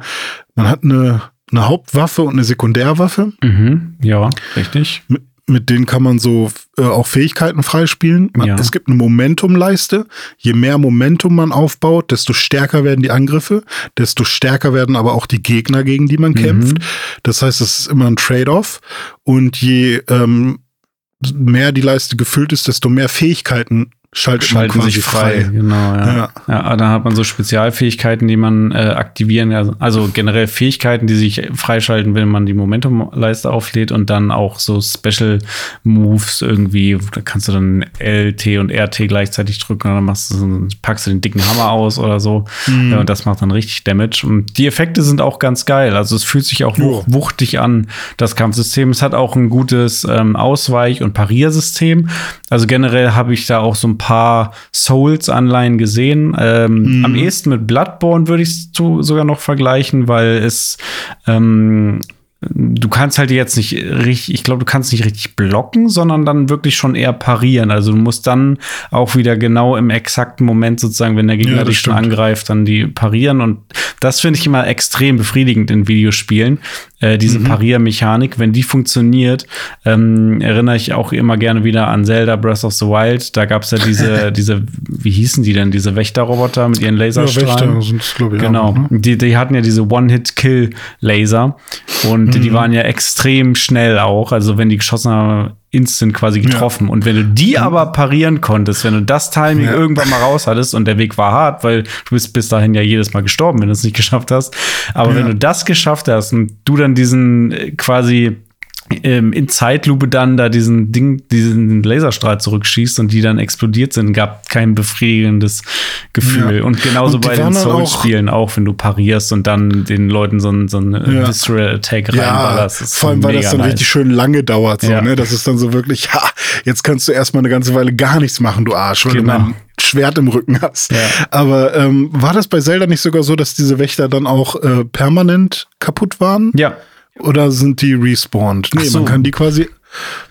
man hat eine, eine Hauptwaffe und eine Sekundärwaffe. Mhm. Ja, richtig. Mit, mit denen kann man so äh, auch Fähigkeiten freispielen. Man, Ja. Es gibt eine Momentumleiste. Je mehr Momentum man aufbaut, desto stärker werden die Angriffe, desto stärker werden aber auch die Gegner, gegen die man kämpft. Das heißt, es ist immer ein Trade-off. Und je ähm, mehr die Leiste gefüllt ist, desto mehr Fähigkeiten schaltet Schalten man quasi sich frei. frei. Genau, ja. Ja. ja. dann hat man so Spezialfähigkeiten, die man äh, aktivieren, also, also generell Fähigkeiten, die sich freischalten, wenn man die Momentumleiste auflädt und dann auch so Special Moves irgendwie, da kannst du dann L, T und RT gleichzeitig drücken und dann machst du so, packst du den dicken Hammer aus oder so. Mhm. Ja, und das macht dann richtig Damage. Und die Effekte sind auch ganz geil. Also es fühlt sich auch Ja. wuchtig an, das Kampfsystem. Es hat auch ein gutes ähm, Ausweich- und Pariersystem. Also generell habe ich da auch so ein paar Souls-Anleihen gesehen. Ähm, Mhm. Am ehesten mit Bloodborne würde ich es sogar noch vergleichen, weil es ähm, du kannst halt jetzt nicht richtig, ich glaube, du kannst nicht richtig blocken, sondern dann wirklich schon eher parieren. Also du musst dann auch wieder genau im exakten Moment sozusagen, wenn der Gegner Ja, dich schon angreift, dann die parieren. Und das finde ich immer extrem befriedigend in Videospielen. Äh, diese Pariermechanik, wenn die funktioniert, ähm, erinnere ich auch immer gerne wieder an Zelda Breath of the Wild. Da gab es ja diese, [laughs] diese, wie hießen die denn, diese Wächterroboter mit ihren Ja, Laserstrahlen. Wächter sind glaube ich, Genau. auch. Ne? Die, die hatten ja diese One-Hit-Kill-Laser und Mhm. die waren ja extrem schnell auch. Also wenn die geschossen haben, instant quasi getroffen. Ja. Und wenn du die aber parieren konntest, wenn du das Timing ja. irgendwann mal raus hattest und der Weg war hart, weil du bist bis dahin ja jedes Mal gestorben, wenn du es nicht [laughs] geschafft hast. Aber ja. wenn du das geschafft hast und du dann diesen äh, quasi ähm, in Zeitlupe dann da diesen Ding, diesen Laserstrahl zurückschießt und die dann explodiert sind, gab kein befriedigendes Gefühl. Ja. Und genauso und bei den Souls-Spielen auch, wenn du parierst und dann den Leuten so, ein, so einen ja. Visceral Attack ja, reinballerst. Vor allem, weil das dann nice. richtig schön lange dauert, so, ja. ne? Das ist dann so wirklich, ha, jetzt kannst du erstmal eine ganze Weile gar nichts machen, du Arsch, weil genau. du mein Schwert im Rücken hast. Ja. Aber ähm, war das bei Zelda nicht sogar so, dass diese Wächter dann auch äh, permanent kaputt waren? Ja. Oder sind die respawned? Nee, so. man kann die quasi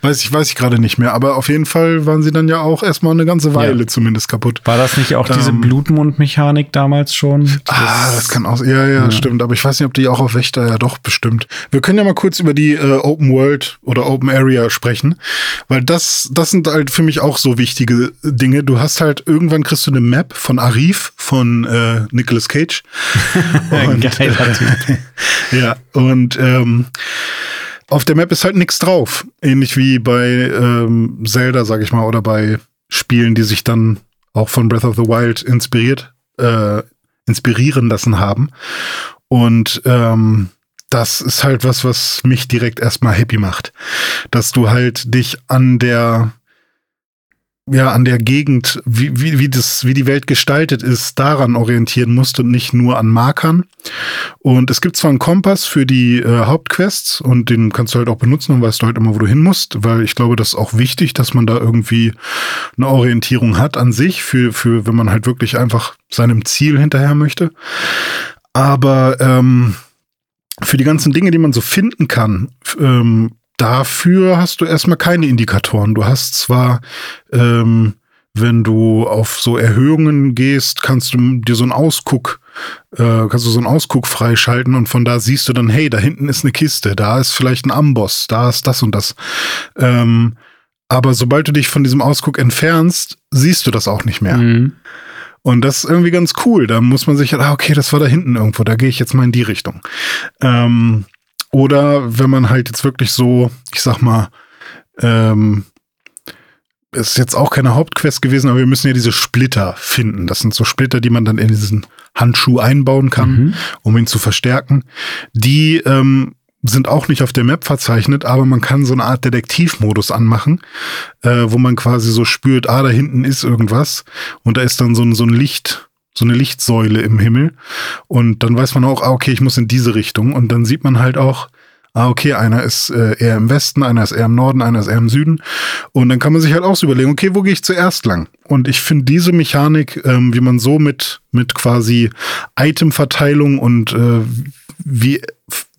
Weiß ich, weiß ich gerade nicht mehr, aber auf jeden Fall waren sie dann ja auch erstmal eine ganze Weile ja. zumindest kaputt. War das nicht auch ähm, diese Blutmund-Mechanik damals schon? Das ah, das kann auch, ja, ja, ja, stimmt, aber ich weiß nicht, ob die auch auf Wächter, ja doch, bestimmt. Wir können ja mal kurz über die äh, Open World oder Open Area sprechen, weil das, das sind halt für mich auch so wichtige Dinge. Du hast halt, irgendwann kriegst du eine Map von Arif, von äh, Nicolas Cage. [laughs] und, Geiler Typ. [laughs] ja, und ähm, auf der Map ist halt nichts drauf. Ähnlich wie bei ähm, Zelda, sag ich mal, oder bei Spielen, die sich dann auch von Breath of the Wild inspiriert, äh, inspirieren lassen haben. Und ähm, das ist halt was, was mich direkt erstmal happy macht. Dass du halt dich an der ja an der Gegend, wie, wie, wie, das, wie die Welt gestaltet ist, daran orientieren musst und nicht nur an Markern. Und es gibt zwar einen Kompass für die äh, Hauptquests und den kannst du halt auch benutzen und weißt du halt immer, wo du hin musst, weil ich glaube, das ist auch wichtig, dass man da irgendwie eine Orientierung hat an sich, für, für wenn man halt wirklich einfach seinem Ziel hinterher möchte. Aber ähm, für die ganzen Dinge, die man so finden kann, ähm, dafür hast du erstmal keine Indikatoren. Du hast zwar, ähm, wenn du auf so Erhöhungen gehst, kannst du dir so einen Ausguck, äh, kannst du so einen Ausguck freischalten und von da siehst du dann, hey, da hinten ist eine Kiste, da ist vielleicht ein Amboss, da ist das und das. Ähm, aber sobald du dich von diesem Ausguck entfernst, siehst du das auch nicht mehr. Mhm. Und das ist irgendwie ganz cool. Da muss man sich, ah, okay, das war da hinten irgendwo, da gehe ich jetzt mal in die Richtung. Ähm, oder wenn man halt jetzt wirklich so, ich sag mal, ähm, ist jetzt auch keine Hauptquest gewesen, aber wir müssen ja diese Splitter finden. Das sind so Splitter, die man dann in diesen Handschuh einbauen kann, mhm. um ihn zu verstärken. Die ähm, sind auch nicht auf der Map verzeichnet, aber man kann so eine Art Detektivmodus anmachen, äh, wo man quasi so spürt, ah, da hinten ist irgendwas und da ist dann so ein, so ein Licht, so eine Lichtsäule im Himmel. Und dann weiß man auch, ah, okay, ich muss in diese Richtung. Und dann sieht man halt auch, ah, okay, einer ist äh, eher im Westen, einer ist eher im Norden, einer ist eher im Süden. Und dann kann man sich halt auch so überlegen, okay, wo gehe ich zuerst lang? Und ich finde diese Mechanik, ähm, wie man so mit, mit quasi Itemverteilung und äh, wie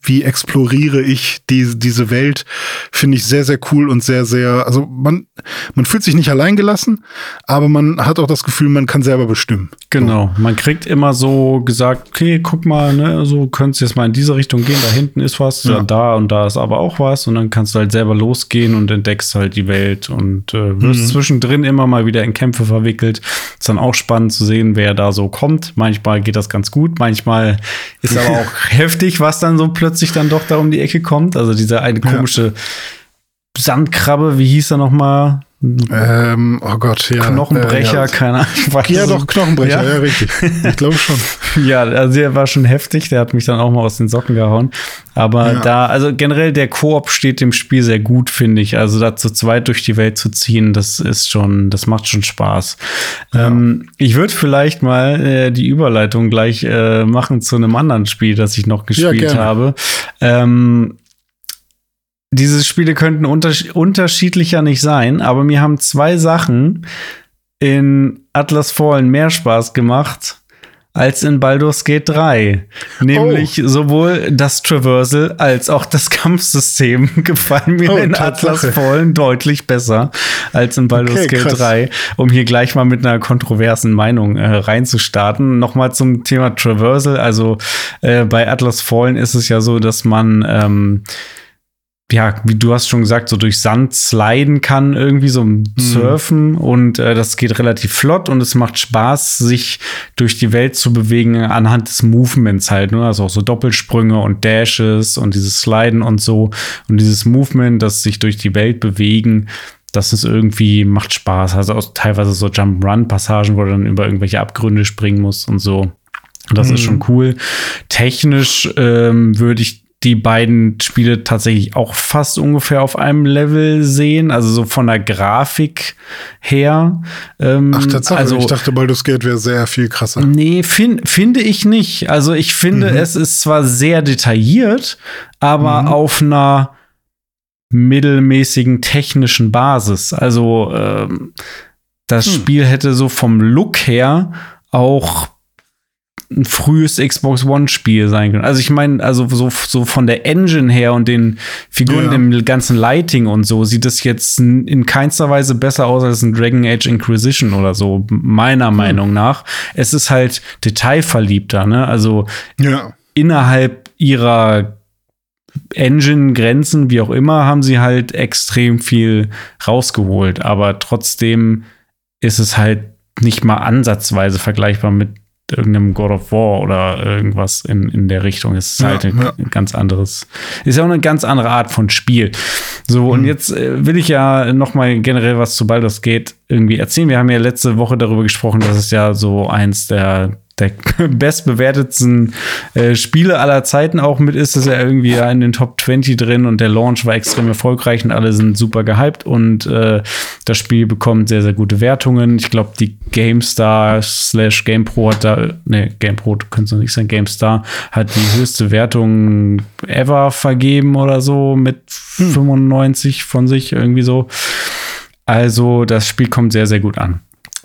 wie exploriere ich die, diese Welt, finde ich sehr, sehr cool und sehr, sehr, also man, man fühlt sich nicht alleingelassen, aber man hat auch das Gefühl, man kann selber bestimmen. Genau, man kriegt immer so gesagt, okay, guck mal, ne, so könntest jetzt mal in diese Richtung gehen, da hinten ist was, ja. da und da ist aber auch was und dann kannst du halt selber losgehen und entdeckst halt die Welt und äh, wirst mhm. zwischendrin immer mal wieder in Kämpfe verwickelt. Ist dann auch spannend zu sehen, wer da so kommt. Manchmal geht das ganz gut, manchmal ist aber [laughs] auch heftig, was dann so plötzlich plötzlich dann doch da um die Ecke kommt. Also dieser eine komische ja. Sandkrabbe, wie hieß er noch mal? Ähm, oh Gott, ja. Knochenbrecher, äh, ja. keine Ahnung. Ja, doch, Knochenbrecher, ja, ja richtig. Ich glaube schon. [laughs] ja, also der war schon heftig, der hat mich dann auch mal aus den Socken gehauen. Aber ja. da, also generell der Koop steht dem Spiel sehr gut, finde ich. Also da zu zweit durch die Welt zu ziehen, das ist schon, das macht schon Spaß. Ja. Ähm, ich würde vielleicht mal äh, die Überleitung gleich äh, machen zu einem anderen Spiel, das ich noch gespielt habe. Ähm, diese Spiele könnten unters unterschiedlicher nicht sein, aber mir haben zwei Sachen in Atlas Fallen mehr Spaß gemacht als in Baldur's Gate 3. Nämlich oh. sowohl das Traversal als auch das Kampfsystem [laughs] gefallen mir oh, in Atlas Fallen deutlich besser als in Baldur's okay, Gate krass. 3. Um hier gleich mal mit einer kontroversen Meinung äh, reinzustarten. Nochmal zum Thema Traversal. Also äh, bei Atlas Fallen ist es ja so, dass man ähm, ja, wie du hast schon gesagt, so durch Sand sliden kann, irgendwie so Mhm. surfen und äh, das geht relativ flott und es macht Spaß, sich durch die Welt zu bewegen anhand des Movements halt, ne? Also auch so Doppelsprünge und Dashes und dieses Sliden und so und dieses Movement, das sich durch die Welt bewegen, das ist irgendwie, macht Spaß. Also auch teilweise so Jump-Run-Passagen, wo du dann über irgendwelche Abgründe springen musst und so. Und das ist schon cool. Technisch ähm, würde ich die beiden Spiele tatsächlich auch fast ungefähr auf einem Level sehen, also so von der Grafik her. Ähm, Ach, Tatsache, also, ich dachte, Baldur's Gate wäre sehr viel krasser. Nee, fin finde ich nicht. Also ich finde, es ist zwar sehr detailliert, aber auf einer mittelmäßigen technischen Basis. Also ähm, das Spiel hätte so vom Look her auch ein frühes Xbox One-Spiel sein können. Also ich meine, also so, so von der Engine her und den Figuren, Ja. dem ganzen Lighting und so, sieht das jetzt in keinster Weise besser aus als ein Dragon Age Inquisition oder so, meiner Meinung nach. Es ist halt detailverliebter, ne? Also Ja. innerhalb ihrer Engine-Grenzen, wie auch immer, haben sie halt extrem viel rausgeholt. Aber trotzdem ist es halt nicht mal ansatzweise vergleichbar mit irgendeinem God of War oder irgendwas in, in der Richtung. Es ist Ja, halt ein, ja. ganz anderes, ist ja auch eine ganz andere Art von Spiel. So, Mhm. und jetzt äh, will ich ja noch mal generell was zu Baldur's Gate irgendwie erzählen. Wir haben ja letzte Woche darüber gesprochen, dass es ja so eins der der [laughs] bestbewertetsten äh, Spiele aller Zeiten auch mit ist, ist ja irgendwie ja in den Top 20 drin und der Launch war extrem erfolgreich und alle sind super gehypt und äh, das Spiel bekommt sehr, sehr gute Wertungen. Ich glaube, die GameStar slash GamePro hat da, ne, GamePro könnte es nicht sein, GameStar hat die höchste Wertung ever vergeben oder so mit 95 von sich irgendwie so. Also das Spiel kommt sehr, sehr gut an.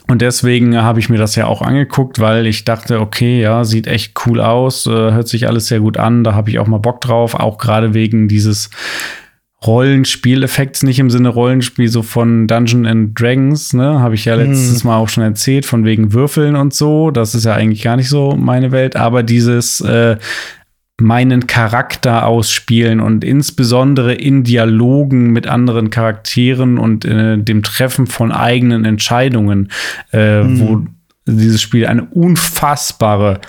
Und deswegen habe ich mir das ja auch angeguckt, weil ich dachte, okay, ja, sieht echt cool aus, äh, hört sich alles sehr gut an, da habe ich auch mal Bock drauf, auch gerade wegen dieses Rollenspieleffekts, nicht im Sinne Rollenspiel so von Dungeon and Dragons, ne, habe ich ja letztes Mal auch schon erzählt, von wegen Würfeln und so, das ist ja eigentlich gar nicht so meine Welt, aber dieses äh, meinen Charakter ausspielen und insbesondere in Dialogen mit anderen Charakteren und äh, dem Treffen von eigenen Entscheidungen, äh, wo dieses Spiel eine unfassbare,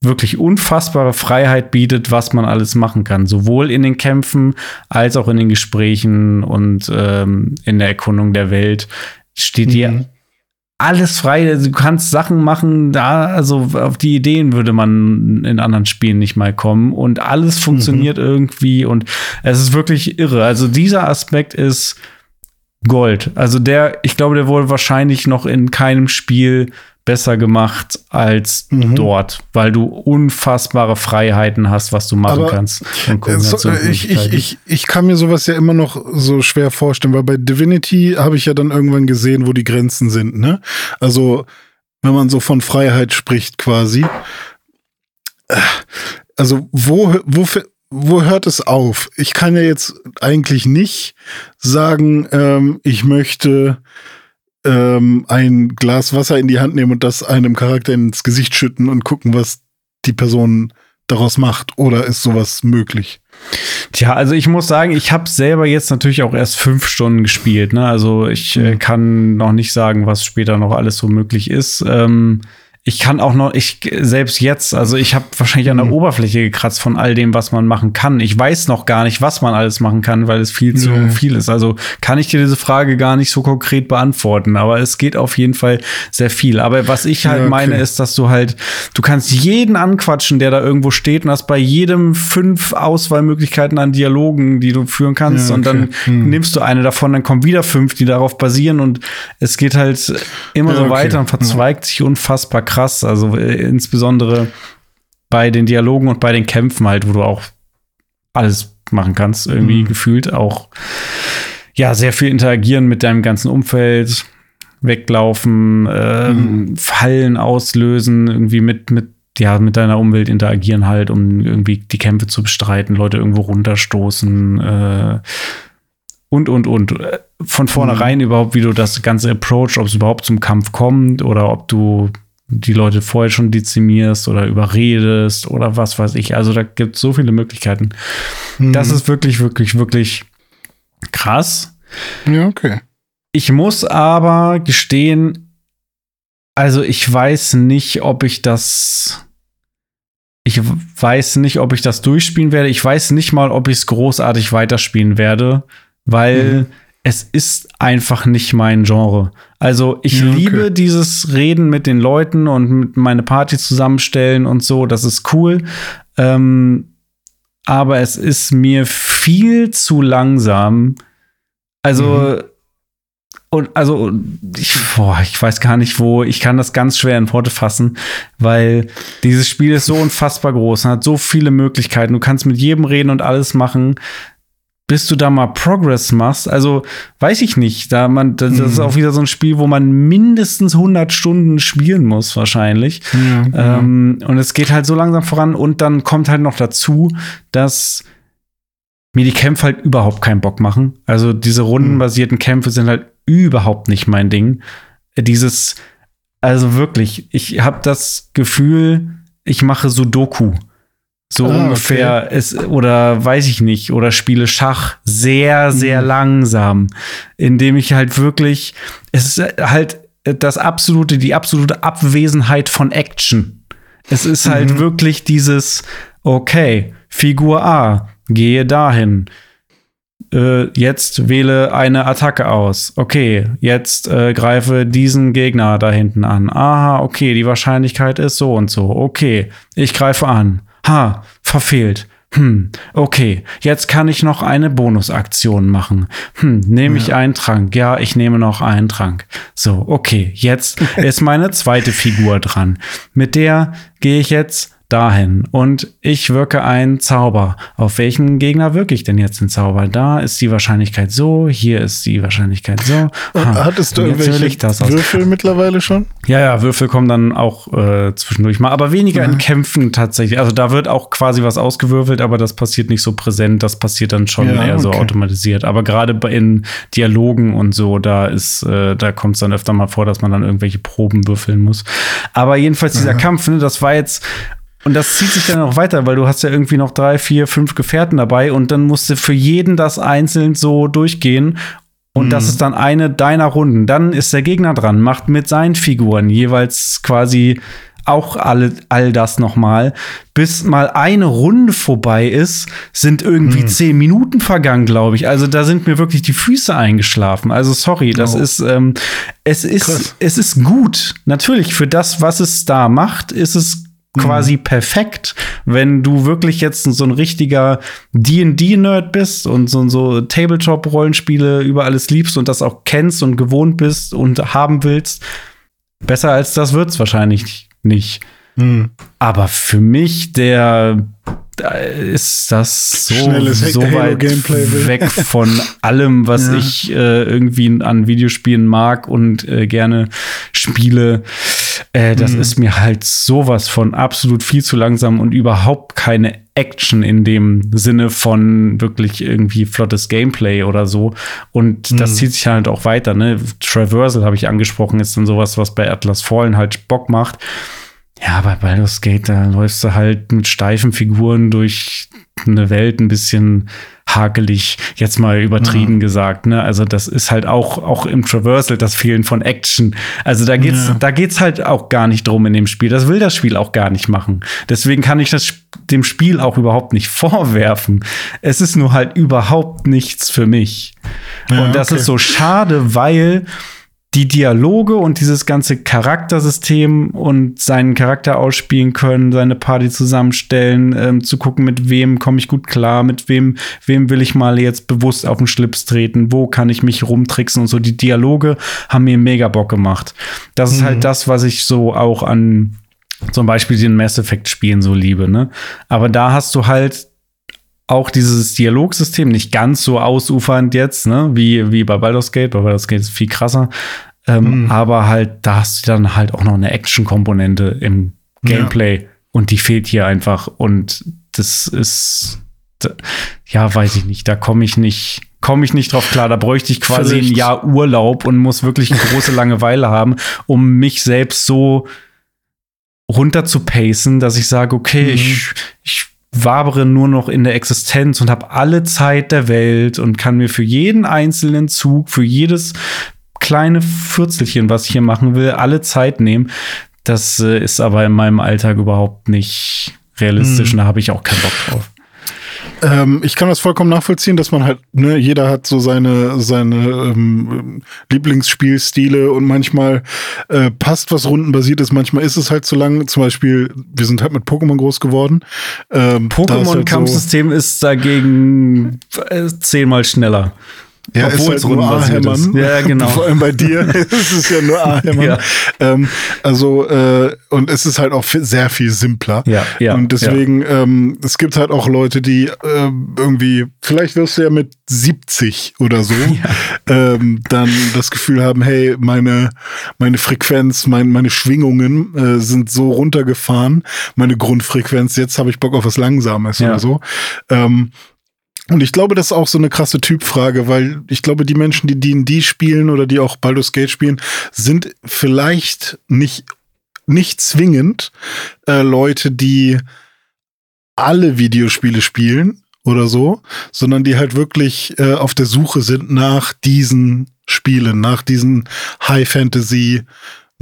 wirklich unfassbare Freiheit bietet, was man alles machen kann, sowohl in den Kämpfen als auch in den Gesprächen und ähm, in der Erkundung der Welt. Steht dir alles frei. Du kannst Sachen machen, da, also auf die Ideen würde man in anderen Spielen nicht mal kommen. Und alles funktioniert irgendwie und es ist wirklich irre. Also dieser Aspekt ist Gold. Also der, ich glaube, der wurde wahrscheinlich noch in keinem Spiel besser gemacht als dort, weil du unfassbare Freiheiten hast, was du machen Aber, kannst. So, ich, ich, ich, ich kann mir sowas ja immer noch so schwer vorstellen, weil bei Divinity habe ich ja dann irgendwann gesehen, wo die Grenzen sind. Ne? Also, wenn man so von Freiheit spricht, quasi. Äh, Also, wo, wo, wo hört es auf? Ich kann ja jetzt eigentlich nicht sagen, ähm, ich möchte ähm, ein Glas Wasser in die Hand nehmen und das einem Charakter ins Gesicht schütten und gucken, was die Person daraus macht. Oder ist sowas möglich? Tja, also ich muss sagen, ich habe selber jetzt natürlich auch erst fünf Stunden gespielt. Ne? Also ich Mhm. äh, kann noch nicht sagen, was später noch alles so möglich ist. Ähm, ich kann auch noch, ich selbst jetzt, also ich habe wahrscheinlich an der Mhm. Oberfläche gekratzt von all dem, was man machen kann. Ich weiß noch gar nicht, was man alles machen kann, weil es viel zu Ja. viel ist. Also kann ich dir diese Frage gar nicht so konkret beantworten. Aber es geht auf jeden Fall sehr viel. Aber was ich halt Ja, okay. meine, ist, dass du halt, du kannst jeden anquatschen, der da irgendwo steht und hast bei jedem fünf Auswahlmöglichkeiten an Dialogen, die du führen kannst. Ja, Und dann okay. Hm. nimmst du eine davon, dann kommen wieder fünf, die darauf basieren und es geht halt immer Ja, so okay. weiter und verzweigt sich unfassbar krass. Also äh, insbesondere bei den Dialogen und bei den Kämpfen halt, wo du auch alles machen kannst, irgendwie Hm. gefühlt auch ja sehr viel interagieren mit deinem ganzen Umfeld, weglaufen, ähm, Hm. Fallen auslösen, irgendwie mit mit ja, mit deiner Umwelt interagieren halt, um irgendwie die Kämpfe zu bestreiten, Leute irgendwo runterstoßen, äh, und, und, und. Äh, Von vornherein überhaupt, wie du das Ganze approach, ob es überhaupt zum Kampf kommt oder ob du die Leute vorher schon dezimierst oder überredest oder was weiß ich. Also da gibt es so viele Möglichkeiten. Mhm. Das ist wirklich, wirklich, wirklich krass. Ja, okay. Ich muss aber gestehen, also ich weiß nicht, ob ich das. Ich weiß nicht, ob ich das durchspielen werde. Ich weiß nicht mal, ob ich es großartig weiterspielen werde, weil mhm. Es ist einfach nicht mein Genre. Also ich okay. liebe dieses Reden mit den Leuten und meine Party zusammenstellen und so. Das ist cool. Ähm, aber es ist mir viel zu langsam. Also mhm. Und also, ich, boah, ich weiß gar nicht, wo, ich kann das ganz schwer in Worte fassen, weil dieses Spiel ist so unfassbar groß und hat so viele Möglichkeiten. Du kannst mit jedem reden und alles machen. Bis du da mal Progress machst, also weiß ich nicht. Da man, das, das ist mhm. auch wieder so ein Spiel, wo man mindestens 100 Stunden spielen muss, wahrscheinlich. Ja, ähm. Und es geht halt so langsam voran. Und dann kommt halt noch dazu, dass mir die Kämpfe halt überhaupt keinen Bock machen. Also diese rundenbasierten Kämpfe sind halt überhaupt nicht mein Ding. Dieses, also wirklich, ich habe das Gefühl, ich mache Sudoku. So ah, ungefähr okay. es oder weiß ich nicht oder spiele Schach sehr sehr mhm. langsam, indem ich halt wirklich es ist halt das absolute die absolute Abwesenheit von Action. Es ist halt mhm. wirklich dieses okay, Figur A, gehe dahin äh, jetzt wähle eine Attacke aus. Okay, jetzt äh, greife diesen Gegner da hinten an. Aha, okay, die Wahrscheinlichkeit ist so und so. Okay, ich greife an. Ha, verfehlt. Hm, okay, jetzt kann ich noch eine Bonusaktion machen. Hm, nehme ich ja. einen Trank? Ja, ich nehme noch einen Trank. So, okay, jetzt [laughs] ist meine zweite Figur dran. Mit der gehe ich jetzt dahin und ich wirke einen Zauber. Auf welchen Gegner wirke ich denn jetzt den Zauber? Da ist die Wahrscheinlichkeit so, hier ist die Wahrscheinlichkeit so. Ha, Hattest du irgendwelche Würfel mittlerweile schon? Ja, ja, Würfel kommen dann auch äh, zwischendurch mal, aber weniger mhm. in Kämpfen tatsächlich. Also da wird auch quasi was ausgewürfelt, aber das passiert nicht so präsent, das passiert dann schon ja, eher okay. so automatisiert. Aber gerade in Dialogen und so, da ist, äh, da kommt es dann öfter mal vor, dass man dann irgendwelche Proben würfeln muss. Aber jedenfalls dieser mhm. Kampf, ne, das war jetzt und das zieht sich dann auch weiter, weil du hast ja irgendwie noch drei, vier, fünf Gefährten dabei und dann musst du für jeden das einzeln so durchgehen. Und mhm. das ist dann eine deiner Runden. Dann ist der Gegner dran, macht mit seinen Figuren jeweils quasi auch alle, all das nochmal. Bis mal eine Runde vorbei ist, sind irgendwie mhm. zehn Minuten vergangen, glaube ich. Also da sind mir wirklich die Füße eingeschlafen. Also sorry, das oh. ist, ähm, es ist, es ist gut. Natürlich, für das, was es da macht, ist es quasi mhm. perfekt, wenn du wirklich jetzt so ein richtiger D&D-Nerd bist und so, so Tabletop-Rollenspiele über alles liebst und das auch kennst und gewohnt bist und haben willst. Besser als das wird's wahrscheinlich nicht. Mhm. Aber für mich, der ist das so, so weit weg von [laughs] allem, was ja. ich äh, irgendwie an Videospielen mag und äh, gerne spiele. Äh, das mhm. ist mir halt sowas von absolut viel zu langsam und überhaupt keine Action in dem Sinne von wirklich irgendwie flottes Gameplay oder so. Und das mhm. zieht sich halt auch weiter. Ne? Traversal habe ich angesprochen, ist dann sowas, was bei Atlas Fallen halt Bock macht. Ja, bei Baldur's Gate, da läufst du halt mit steifen Figuren durch eine Welt ein bisschen hakelig, jetzt mal übertrieben ja. gesagt. Ne? Also das ist halt auch, auch im Traversal das Fehlen von Action. Also da geht's, ja. da geht's halt auch gar nicht drum in dem Spiel. Das will das Spiel auch gar nicht machen. Deswegen kann ich das dem Spiel auch überhaupt nicht [laughs] vorwerfen. Es ist nur halt überhaupt nichts für mich. Ja, Und das okay. ist so schade, weil die Dialoge und dieses ganze Charaktersystem und seinen Charakter ausspielen können, seine Party zusammenstellen, ähm, zu gucken, mit wem komme ich gut klar, mit wem, wem will ich mal jetzt bewusst auf den Schlips treten, wo kann ich mich rumtricksen und so. Die Dialoge haben mir mega Bock gemacht. Das mhm. ist halt mhm. das, was ich so auch an zum Beispiel den Mass Effect Spielen so liebe, ne? Aber da hast du halt auch dieses Dialogsystem nicht ganz so ausufernd jetzt, ne, wie, wie bei Baldur's Gate. Bei Baldur's Gate ist viel krasser. Ähm, mhm. Aber halt, da hast du dann halt auch noch eine Action-Komponente im Gameplay. Ja. Und die fehlt hier einfach. Und das ist, ja, weiß ich nicht. Da komme ich nicht, komme ich nicht drauf klar. Da bräuchte ich quasi Vielleicht. ein Jahr Urlaub und muss wirklich eine große Langeweile haben, um mich selbst so runter zu pacen, dass ich sage, okay, mhm. ich, ich wabere nur noch in der Existenz und habe alle Zeit der Welt und kann mir für jeden einzelnen Zug, für jedes kleine Fürzelchen, was ich hier machen will, alle Zeit nehmen. Das äh, ist aber in meinem Alltag überhaupt nicht realistisch mhm. und da habe ich auch keinen Bock drauf. Ähm, ich kann das vollkommen nachvollziehen, dass man halt, ne, jeder hat so seine, seine ähm, Lieblingsspielstile und manchmal äh, passt was rundenbasiert ist, manchmal ist es halt zu lang. Zum Beispiel, wir sind halt mit Pokémon groß geworden. Ähm, Pokémon-Kampfsystem halt so ist dagegen äh, zehnmal schneller. Ja, Obwohl ist halt nur A-Hämmern. Ja, genau. Vor allem bei dir [laughs] ist es ja nur A-Hämmern. Ja. Ähm, also, äh, und es ist halt auch sehr viel simpler. Ja, ja. Und deswegen, ja. ähm, es gibt halt auch Leute, die äh, irgendwie, vielleicht wirst du ja mit 70 oder so, [laughs] ja. ähm, dann das Gefühl haben, hey, meine, meine Frequenz, mein, meine Schwingungen äh, sind so runtergefahren, meine Grundfrequenz, jetzt habe ich Bock auf was Langsames ja. oder so. Ähm, und ich glaube, das ist auch so eine krasse Typfrage, weil ich glaube, die Menschen, die D&D spielen oder die auch Baldur's Gate spielen, sind vielleicht nicht, nicht zwingend äh, Leute, die alle Videospiele spielen oder so, sondern die halt wirklich äh, auf der Suche sind nach diesen Spielen, nach diesen High Fantasy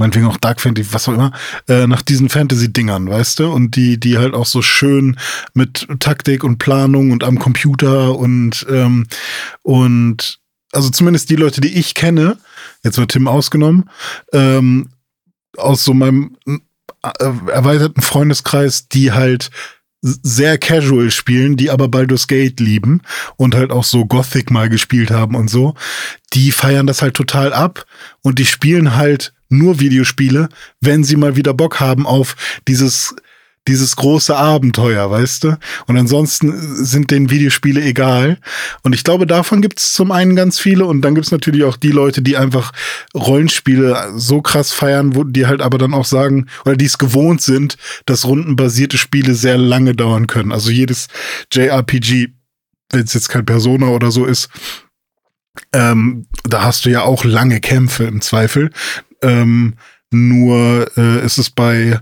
meinetwegen auch Dark Fantasy, was auch immer, äh, nach diesen Fantasy-Dingern, weißt du? Und die, die halt auch so schön mit Taktik und Planung und am Computer und, ähm, und also zumindest die Leute, die ich kenne, jetzt mal Tim ausgenommen, ähm, aus so meinem äh, erweiterten Freundeskreis, die halt sehr casual spielen, die aber Baldur's Gate lieben und halt auch so Gothic mal gespielt haben und so, die feiern das halt total ab und die spielen halt nur Videospiele, wenn sie mal wieder Bock haben auf dieses dieses große Abenteuer, weißt du? Und ansonsten sind den Videospiele egal. Und ich glaube, davon gibt es zum einen ganz viele und dann gibt es natürlich auch die Leute, die einfach Rollenspiele so krass feiern, wo die halt aber dann auch sagen, oder die es gewohnt sind, dass rundenbasierte Spiele sehr lange dauern können. Also jedes JRPG, wenn es jetzt kein Persona oder so ist, ähm, da hast du ja auch lange Kämpfe im Zweifel. Ähm, nur äh, ist es bei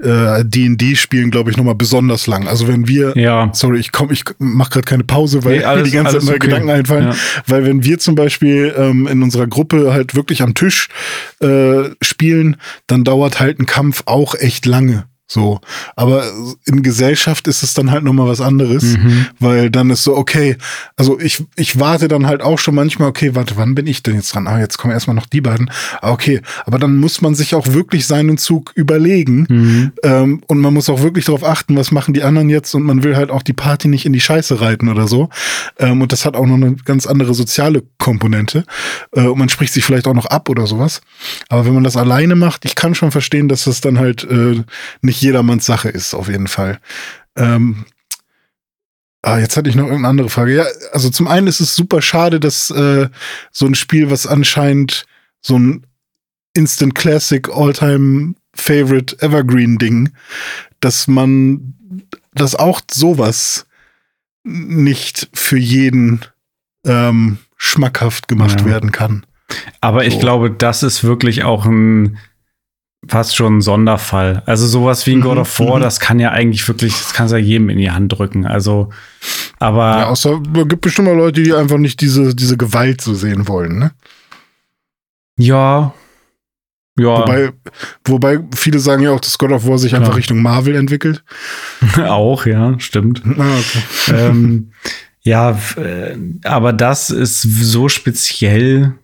äh, D&D-Spielen, glaube ich, nochmal besonders lang. Also wenn wir, ja. sorry, ich komm, ich mache gerade keine Pause, weil nee, alles, [laughs] mir die ganze Zeit neue okay. Gedanken einfallen. Ja. Weil wenn wir zum Beispiel ähm, in unserer Gruppe halt wirklich am Tisch äh, spielen, dann dauert halt ein Kampf auch echt lange. So, aber in Gesellschaft ist es dann halt nochmal was anderes, mhm. weil dann ist so, okay, also ich, ich warte dann halt auch schon manchmal, okay, warte, wann bin ich denn jetzt dran? Ah, jetzt kommen erstmal noch die beiden. Ah, okay, aber dann muss man sich auch wirklich seinen Zug überlegen mhm. ähm, und man muss auch wirklich darauf achten, was machen die anderen jetzt und man will halt auch die Party nicht in die Scheiße reiten oder so. Ähm, und das hat auch noch eine ganz andere soziale Komponente äh, und man spricht sich vielleicht auch noch ab oder sowas. Aber wenn man das alleine macht, ich kann schon verstehen, dass das dann halt äh, nicht jedermanns Sache ist, auf jeden Fall. Ähm, Ah, jetzt hatte ich noch irgendeine andere Frage. Ja, also zum einen ist es super schade, dass äh, so ein Spiel, was anscheinend so ein Instant Classic All-Time Favorite Evergreen Ding, dass man dass auch sowas nicht für jeden ähm, schmackhaft gemacht ja. werden kann. Aber ich glaube, das ist wirklich auch ein fast schon ein Sonderfall. Also sowas wie ein God of War, mhm. das kann ja eigentlich wirklich, das kann ja jedem in die Hand drücken. Also, aber. Ja, außer, es gibt bestimmt mal Leute, die einfach nicht diese, diese Gewalt so sehen wollen, ne? Ja. Ja. Wobei, wobei viele sagen ja auch, dass God of War sich Klar. einfach Richtung Marvel entwickelt. [laughs] auch, ja, stimmt. Ah, okay. ähm, ja, äh, aber das ist so speziell.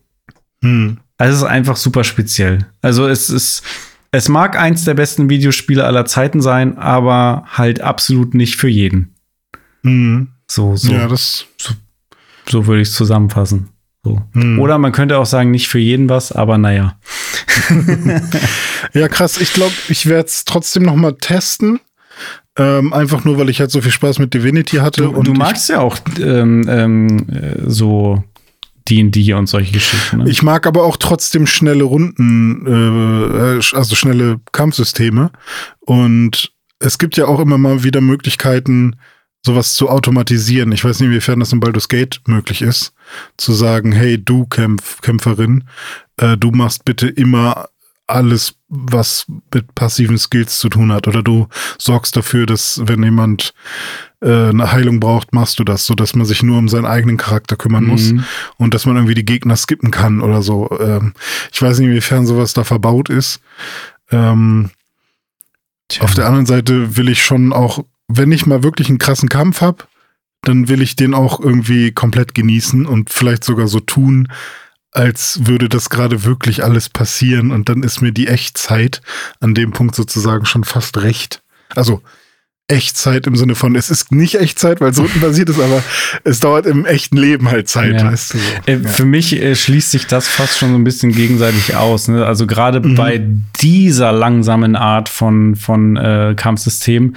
Hm. Also es ist einfach super speziell. Also es ist, es mag eins der besten Videospiele aller Zeiten sein, aber halt absolut nicht für jeden. Mhm. So, so. Ja, das. So, so würde ich es zusammenfassen. So. Mhm. Oder man könnte auch sagen, nicht für jeden was, aber naja. [laughs] ja, krass. Ich glaube, ich werde es trotzdem noch mal testen. Ähm, einfach nur, weil ich halt so viel Spaß mit Divinity hatte. Du, und du magst ja auch ähm, ähm, äh, so D&D und solche Geschichten. Ne? Ich mag aber auch trotzdem schnelle Runden, äh, also schnelle Kampfsysteme. Und es gibt ja auch immer mal wieder Möglichkeiten, sowas zu automatisieren. Ich weiß nicht, inwiefern das in Baldur's Gate möglich ist, zu sagen, hey, du Kämpf Kämpferin, äh, du machst bitte immer alles, was mit passiven Skills zu tun hat. Oder du sorgst dafür, dass wenn jemand äh, eine Heilung braucht, machst du das, so dass man sich nur um seinen eigenen Charakter kümmern mhm. muss und dass man irgendwie die Gegner skippen kann oder so. Ähm, ich weiß nicht, inwiefern sowas da verbaut ist. Ähm, auf der anderen Seite will ich schon auch, wenn ich mal wirklich einen krassen Kampf habe, dann will ich den auch irgendwie komplett genießen und vielleicht sogar so tun, als würde das gerade wirklich alles passieren und dann ist mir die Echtzeit an dem Punkt sozusagen schon fast recht. Also Echtzeit im Sinne von, es ist nicht Echtzeit, weil es unten basiert ist, aber es dauert im echten Leben halt Zeit, ja. weißt du. So. Äh, ja. Für mich äh, schließt sich das fast schon so ein bisschen gegenseitig aus. Ne? Also gerade mhm. bei dieser langsamen Art von, von äh, Kampfsystem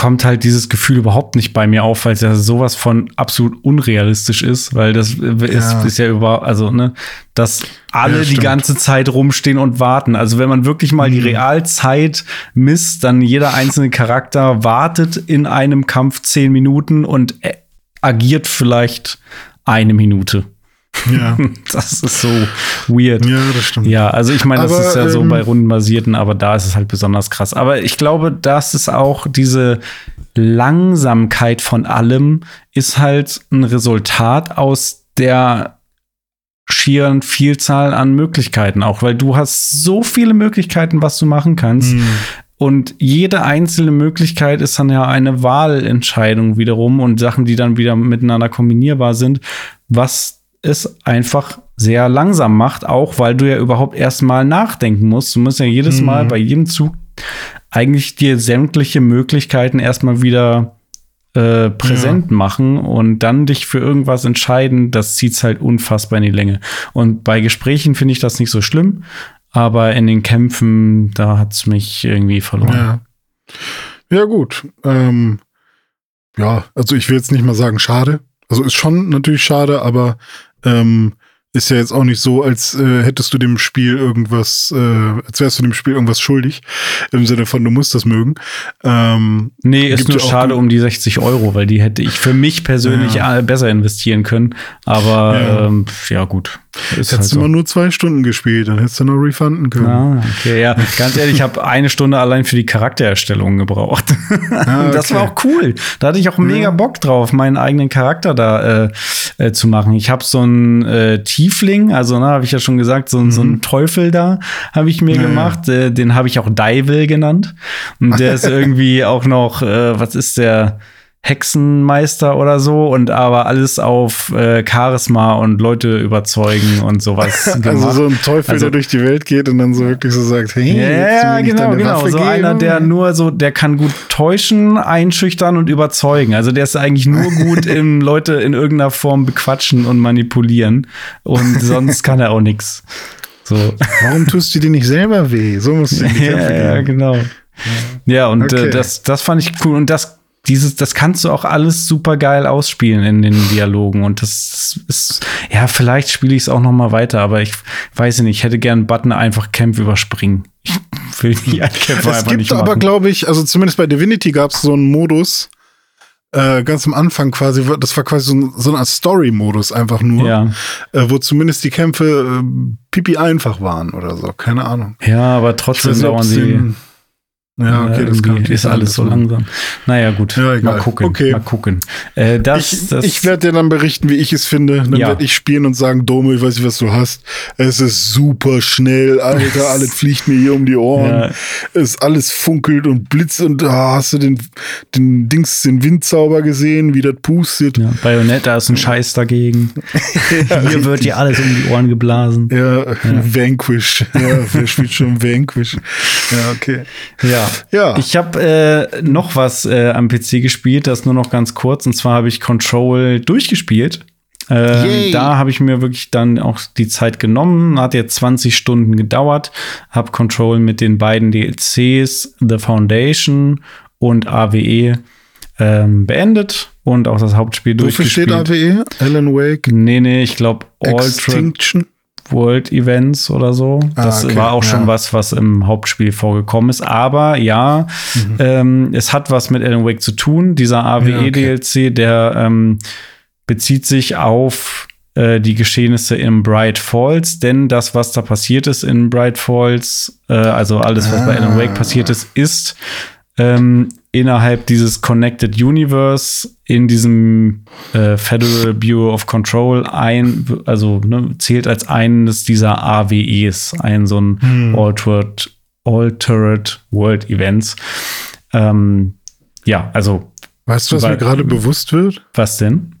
kommt halt dieses Gefühl überhaupt nicht bei mir auf, weil es ja sowas von absolut unrealistisch ist, weil das ist, ja. ist ja über, also, ne, dass alle ja, die ganze Zeit rumstehen und warten. Also, wenn man wirklich mal mhm. die Realzeit misst, dann jeder einzelne Charakter wartet in einem Kampf zehn Minuten und agiert vielleicht eine Minute. Ja. [laughs] Das ist so weird. Ja, das stimmt. Ja, also ich meine, das aber, ist ja so ähm, bei rundenbasierten, aber da ist es halt besonders krass. Aber ich glaube, das ist auch diese Langsamkeit von allem, ist halt ein Resultat aus der schieren Vielzahl an Möglichkeiten auch, weil du hast so viele Möglichkeiten, was du machen kannst. Mhm. Und jede einzelne Möglichkeit ist dann ja eine Wahlentscheidung wiederum und Sachen, die dann wieder miteinander kombinierbar sind, was es einfach sehr langsam macht, auch weil du ja überhaupt erstmal nachdenken musst. Du musst ja jedes mhm. Mal bei jedem Zug eigentlich dir sämtliche Möglichkeiten erstmal wieder äh, präsent ja. machen und dann dich für irgendwas entscheiden, das zieht halt unfassbar in die Länge. Und bei Gesprächen finde ich das nicht so schlimm, aber in den Kämpfen, da hat es mich irgendwie verloren. Ja, ja gut. Ähm, ja, also ich will jetzt nicht mal sagen schade. Also ist schon natürlich schade, aber ähm, ist ja jetzt auch nicht so, als äh, hättest du dem Spiel irgendwas, äh, als wärst du dem Spiel irgendwas schuldig. Im Sinne von, du musst das mögen. Ähm, nee, ist nur schade um die 60 Euro, weil die hätte ich für mich persönlich ja. besser investieren können. Aber ja, ähm, ja gut. Ist hättest halt du mal nur zwei Stunden gespielt, dann hättest du noch refunden können. Ah, okay, ja. Ganz ehrlich, ich habe eine Stunde allein für die Charaktererstellung gebraucht. Ah, [laughs] okay. Das war auch cool. Da hatte ich auch mega Bock drauf, meinen eigenen Charakter da äh, äh, zu machen. Ich habe so einen äh, Tiefling, also ne, habe ich ja schon gesagt, so, mhm. so einen Teufel da habe ich mir ja, gemacht. Ja. Äh, den habe ich auch Devil genannt. Und [laughs] der ist irgendwie auch noch, äh, was ist der? Hexenmeister oder so und aber alles auf äh, Charisma und Leute überzeugen und sowas. [laughs] also gemacht. so ein Teufel, also, der durch die Welt geht und dann so wirklich so sagt, hey, ja, genau, genau. Waffe so geben? einer, der nur so, der kann gut täuschen, einschüchtern und überzeugen. Also der ist eigentlich nur [laughs] gut im Leute in irgendeiner Form bequatschen und manipulieren und sonst kann er auch nichts. So. Warum tust du dir nicht selber weh? So musst du [laughs] ja, ja, genau. Ja, und äh, okay. äh, das, das fand ich cool. Und das dieses, das kannst du auch alles super geil ausspielen in den Dialogen. Und das ist, ja, vielleicht spiele ich es auch noch mal weiter, aber ich weiß nicht, ich hätte gern Button einfach Camp überspringen. Ich will die [laughs] Kämpfe einfach nicht machen. aber, glaube ich, also zumindest bei Divinity gab es so einen Modus, äh, ganz am Anfang quasi, das war quasi so, ein, so eine Story-Modus einfach nur, ja. äh, wo zumindest die Kämpfe äh, pipi einfach waren oder so, keine Ahnung. Ja, aber trotzdem dauern sie ja, okay, das kann ist alles so langsam. Naja, gut. Ja, egal. Mal gucken. Okay. Mal gucken. Äh, das, ich das ich werde dir dann berichten, wie ich es finde. Dann ja. werde ich spielen und sagen, Dome, ich weiß nicht, was du hast. Es ist super schnell, Alter. [laughs] alles fliegt mir hier um die Ohren. Ja. Es alles funkelt und blitzt und ah, hast du den, den Dings, den Windzauber gesehen, wie das pustet. Ja, Bayonetta ist ein Scheiß dagegen. [laughs] [laughs] hier wird dir alles um die Ohren geblasen. Ja, Vanquish. Ja, wer spielt schon Vanquish? Ja, okay. Ja. Ja. Ich habe äh, noch was äh, am PC gespielt, das nur noch ganz kurz. Und zwar habe ich Control durchgespielt. Äh, da habe ich mir wirklich dann auch die Zeit genommen. Hat jetzt 20 Stunden gedauert. Habe Control mit den beiden DLCs, The Foundation und AWE, ähm, beendet und auch das Hauptspiel Wofür durchgespielt. Wofür steht AWE? Alan Wake? Nee, nee, ich glaube Extinction. World Events oder so. Ah, das okay, war auch schon was, was im Hauptspiel vorgekommen ist. Aber ja, mhm. ähm, es hat was mit Alan Wake zu tun. Dieser AWE-DLC, ja, okay. der ähm, bezieht sich auf äh, die Geschehnisse in Bright Falls, denn das, was da passiert ist in Bright Falls, äh, also alles, was ah. bei Alan Wake passiert ist, ist ähm, innerhalb dieses Connected Universe in diesem äh, Federal Bureau of Control ein, also ne, zählt als eines dieser AWEs, ein so ein hm. Altered, Altered World Events. Ähm, ja, also. Weißt du, was mir gerade bewusst wird? Was denn?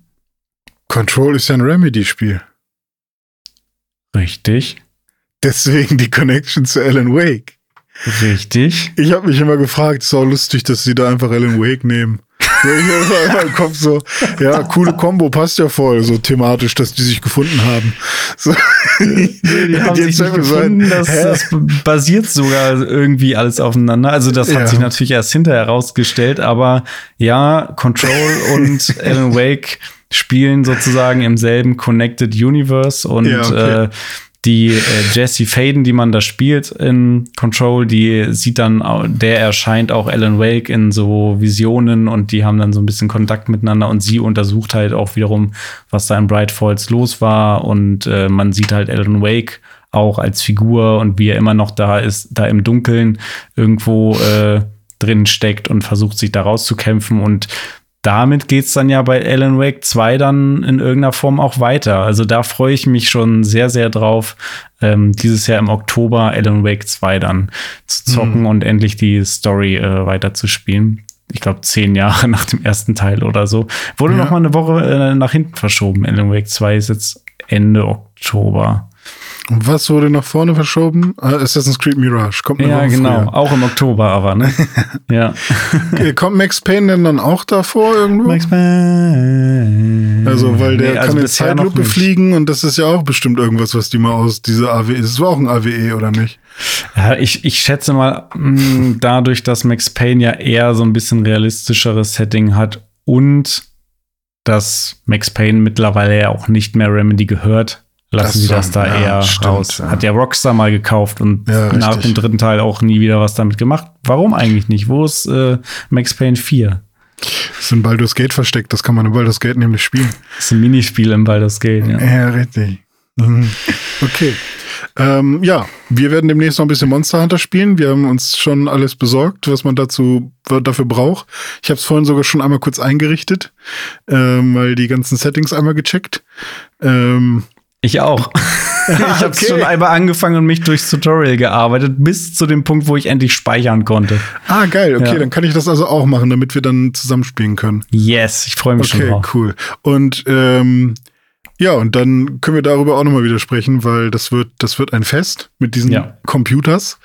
Control ist ja ein Remedy-Spiel. Richtig. Deswegen die Connection zu Alan Wake. Richtig. Ich habe mich immer gefragt, ist auch lustig, dass sie da einfach Alan Wake nehmen. im Kopf so, ja, coole Combo, passt ja voll, so thematisch, dass die sich gefunden haben. So. Nee, die [laughs] haben sich nicht gefunden, das, das, basiert sogar irgendwie alles aufeinander. Also das hat ja. sich natürlich erst hinterher herausgestellt, aber ja, Control [laughs] und Alan Wake spielen sozusagen im selben Connected Universe und ja, okay. äh, die äh, Jesse Faden, die man da spielt in Control, die sieht dann, der erscheint auch Alan Wake in so Visionen und die haben dann so ein bisschen Kontakt miteinander und sie untersucht halt auch wiederum, was da in Bright Falls los war und äh, man sieht halt Alan Wake auch als Figur und wie er immer noch da ist, da im Dunkeln irgendwo äh, drin steckt und versucht sich da rauszukämpfen und damit geht's dann ja bei Alan Wake 2 dann in irgendeiner Form auch weiter. Also da freue ich mich schon sehr, sehr drauf, ähm, dieses Jahr im Oktober Alan Wake 2 dann zu zocken mhm. und endlich die Story äh, weiterzuspielen. Ich glaube, zehn Jahre [laughs] nach dem ersten Teil oder so. Wurde ja. noch mal eine Woche äh, nach hinten verschoben. Alan Wake 2 ist jetzt Ende Oktober. Und was wurde nach vorne verschoben? Uh, Assassin's Creed Mirage. Kommt ja, genau. Früher. Auch im Oktober aber, ne? [laughs] ja. Kommt Max Payne denn dann auch davor irgendwo? Max Payne. Also, weil der nee, also kann in Zeitlupe fliegen und das ist ja auch bestimmt irgendwas, was die mal aus dieser AWE, das war auch ein AWE, oder nicht? Ja, ich, ich schätze mal, mh, mm, dadurch, dass Max Payne ja eher so ein bisschen realistischeres Setting hat und dass Max Payne mittlerweile ja auch nicht mehr Remedy gehört, lassen sie das da ja, eher stimmt, raus. Ja. Hat ja Rockstar mal gekauft und ja, nach dem dritten Teil auch nie wieder was damit gemacht. Warum eigentlich nicht? Wo ist äh, Max Payne 4? Das ist in Baldur's Gate versteckt, das kann man in Baldur's Gate nämlich spielen. Das ist ein Minispiel in Baldur's Gate, ja. Ja, richtig. Mhm. Okay. Ähm, ja, wir werden demnächst noch ein bisschen Monster Hunter spielen. Wir haben uns schon alles besorgt, was man dazu dafür braucht. Ich habe es vorhin sogar schon einmal kurz eingerichtet, ähm, mal die ganzen Settings einmal gecheckt. Ähm, ich auch. [laughs] ich habe okay. schon einmal angefangen und mich durchs Tutorial gearbeitet, bis zu dem Punkt, wo ich endlich speichern konnte. Ah, geil. Okay, ja. dann kann ich das also auch machen, damit wir dann zusammenspielen können. Yes, ich freue mich okay, schon Okay, cool. Und ähm, ja, und dann können wir darüber auch nochmal wieder sprechen, weil das wird, das wird ein Fest mit diesen ja. Computers.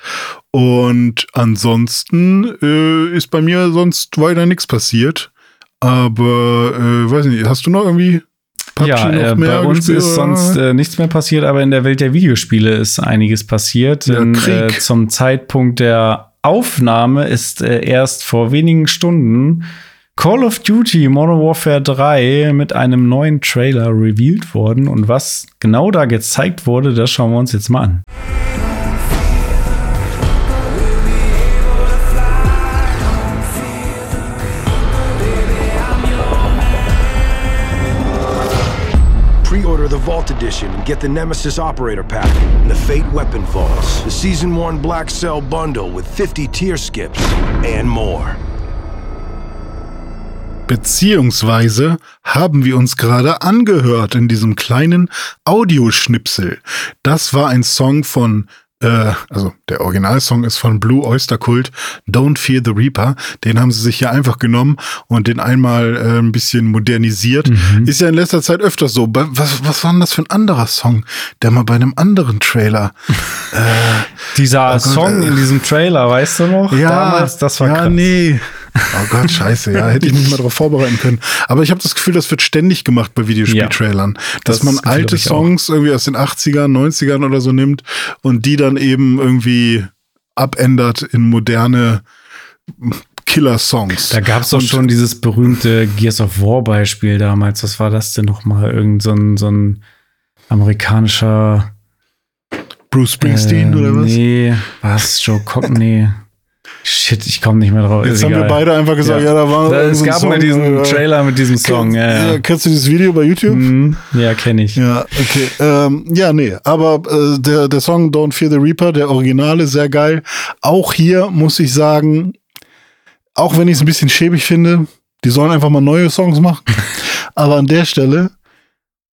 Und ansonsten äh, ist bei mir sonst weiter nichts passiert. Aber äh, weiß nicht, hast du noch irgendwie PUBG ja, äh, bei uns gespielt, ist sonst äh, nichts mehr passiert, aber in der Welt der Videospiele ist einiges passiert. Denn, äh, zum Zeitpunkt der Aufnahme ist äh, erst vor wenigen Stunden Call of Duty Modern Warfare 3 mit einem neuen Trailer revealed worden. Und was genau da gezeigt wurde, das schauen wir uns jetzt mal an. Vault Edition and get the Nemesis Operator Pack and the Fate Weapon Vaults, the Season 1 Black Cell Bundle with 50 tier skips and more. Beziehungsweise haben wir uns gerade angehört in diesem kleinen Audioschnipsel. Das war ein Song von äh, also der Originalsong ist von Blue Oyster Cult, Don't Fear the Reaper. Den haben sie sich ja einfach genommen und den einmal äh, ein bisschen modernisiert. Mhm. Ist ja in letzter Zeit öfters so. Was, was war denn das für ein anderer Song, der mal bei einem anderen Trailer. äh, [laughs] Dieser oh Song äh, in diesem Trailer, weißt du noch? Ja, Damals, das war ja, krass. nee. Oh Gott, scheiße, ja, hätte ich mich mal darauf vorbereiten können. Aber ich habe das Gefühl, das wird ständig gemacht bei Videospieltrailern, ja, dass das man alte Songs irgendwie aus den 80ern, 90ern oder so nimmt und die dann eben irgendwie abändert in moderne Killer-Songs. Da gab es doch schon dieses berühmte Gears of War-Beispiel damals. Was war das denn nochmal? Irgend so ein, so ein amerikanischer Bruce Springsteen äh, oder was? Nee, was? Joe Cockney. Shit, ich komme nicht mehr drauf. Jetzt haben wir beide einfach gesagt, ja, ja da war da, Es gab mal diesen Trailer mit diesem Song. Kenn, ja, ja. Kennst du dieses Video bei YouTube? Mhm. Ja, kenne ich. Ja, okay. Ähm, ja, nee, aber äh, der, der Song Don't Fear the Reaper, der Originale, sehr geil. Auch hier muss ich sagen, auch wenn ich es ein bisschen schäbig finde, die sollen einfach mal neue Songs machen. [laughs] aber an der Stelle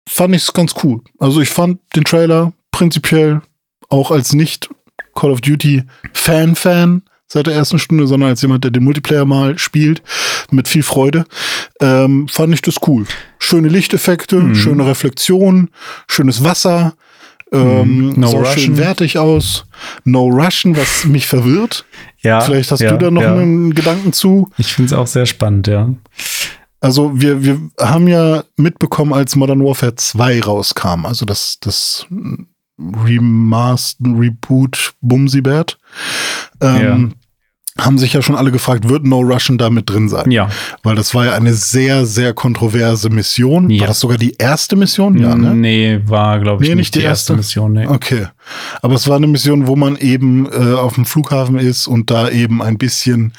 fand ich es ganz cool. Also ich fand den Trailer prinzipiell auch als nicht Call of Duty Fan-Fan seit der ersten Stunde, sondern als jemand, der den Multiplayer mal spielt, mit viel Freude, ähm, fand ich das cool. Schöne Lichteffekte, mhm. schöne Reflexion, schönes Wasser, ähm, mhm. no sah Russian. schön wertig aus. No Russian, was mich verwirrt. Ja. Vielleicht hast ja, du da noch ja. einen Gedanken zu. Ich finde es auch sehr spannend, ja. Also wir, wir haben ja mitbekommen, als Modern Warfare 2 rauskam, also das, das Remaster, Reboot Bumsibert, ähm, ja. haben sich ja schon alle gefragt, wird No Russian da mit drin sein? Ja. Weil das war ja eine sehr, sehr kontroverse Mission. Ja. War das sogar die erste Mission? Ja, ne? Nee, war, glaube ich, nee, nicht, die, die erste? erste, Mission. Nee. Okay. Aber es war eine Mission, wo man eben äh, auf dem Flughafen ist und da eben ein bisschen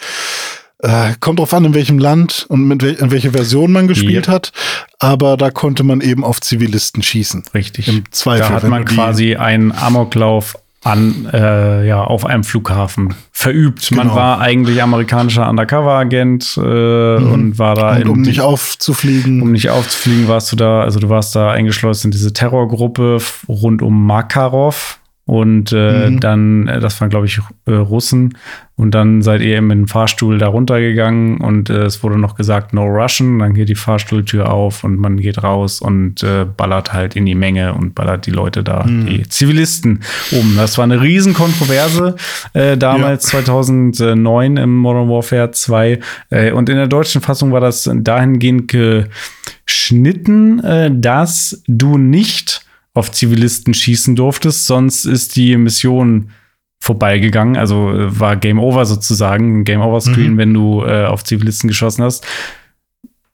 äh, kommt drauf an, in welchem Land und mit wel in welcher Version man gespielt ja. hat. Aber da konnte man eben auf Zivilisten schießen. Richtig. Im Zweifel. Da hat man quasi einen Amoklauf an, äh, ja, auf einem Flughafen verübt. Genau. Man war eigentlich amerikanischer Undercover-Agent äh, mhm. und war da. Und um nicht aufzufliegen. Um nicht aufzufliegen, warst du da, also du warst da eingeschleust in diese Terrorgruppe rund um Makarov. Und äh, mhm. dann, äh, das waren, glaube ich, äh, Russen. Und dann seid ihr mit dem Fahrstuhl da runtergegangen und äh, es wurde noch gesagt, no Russian. Dann geht die Fahrstuhltür auf und man geht raus und äh, ballert halt in die Menge und ballert die Leute da, mhm. die Zivilisten um. Das war eine Riesenkontroverse äh, damals, ja. 2009 im Modern Warfare 2. Äh, und in der deutschen Fassung war das dahingehend geschnitten, äh, dass du nicht auf Zivilisten schießen durftest, sonst ist die Mission vorbeigegangen, also äh, war Game Over sozusagen, Game Over Screen, mhm. wenn du äh, auf Zivilisten geschossen hast.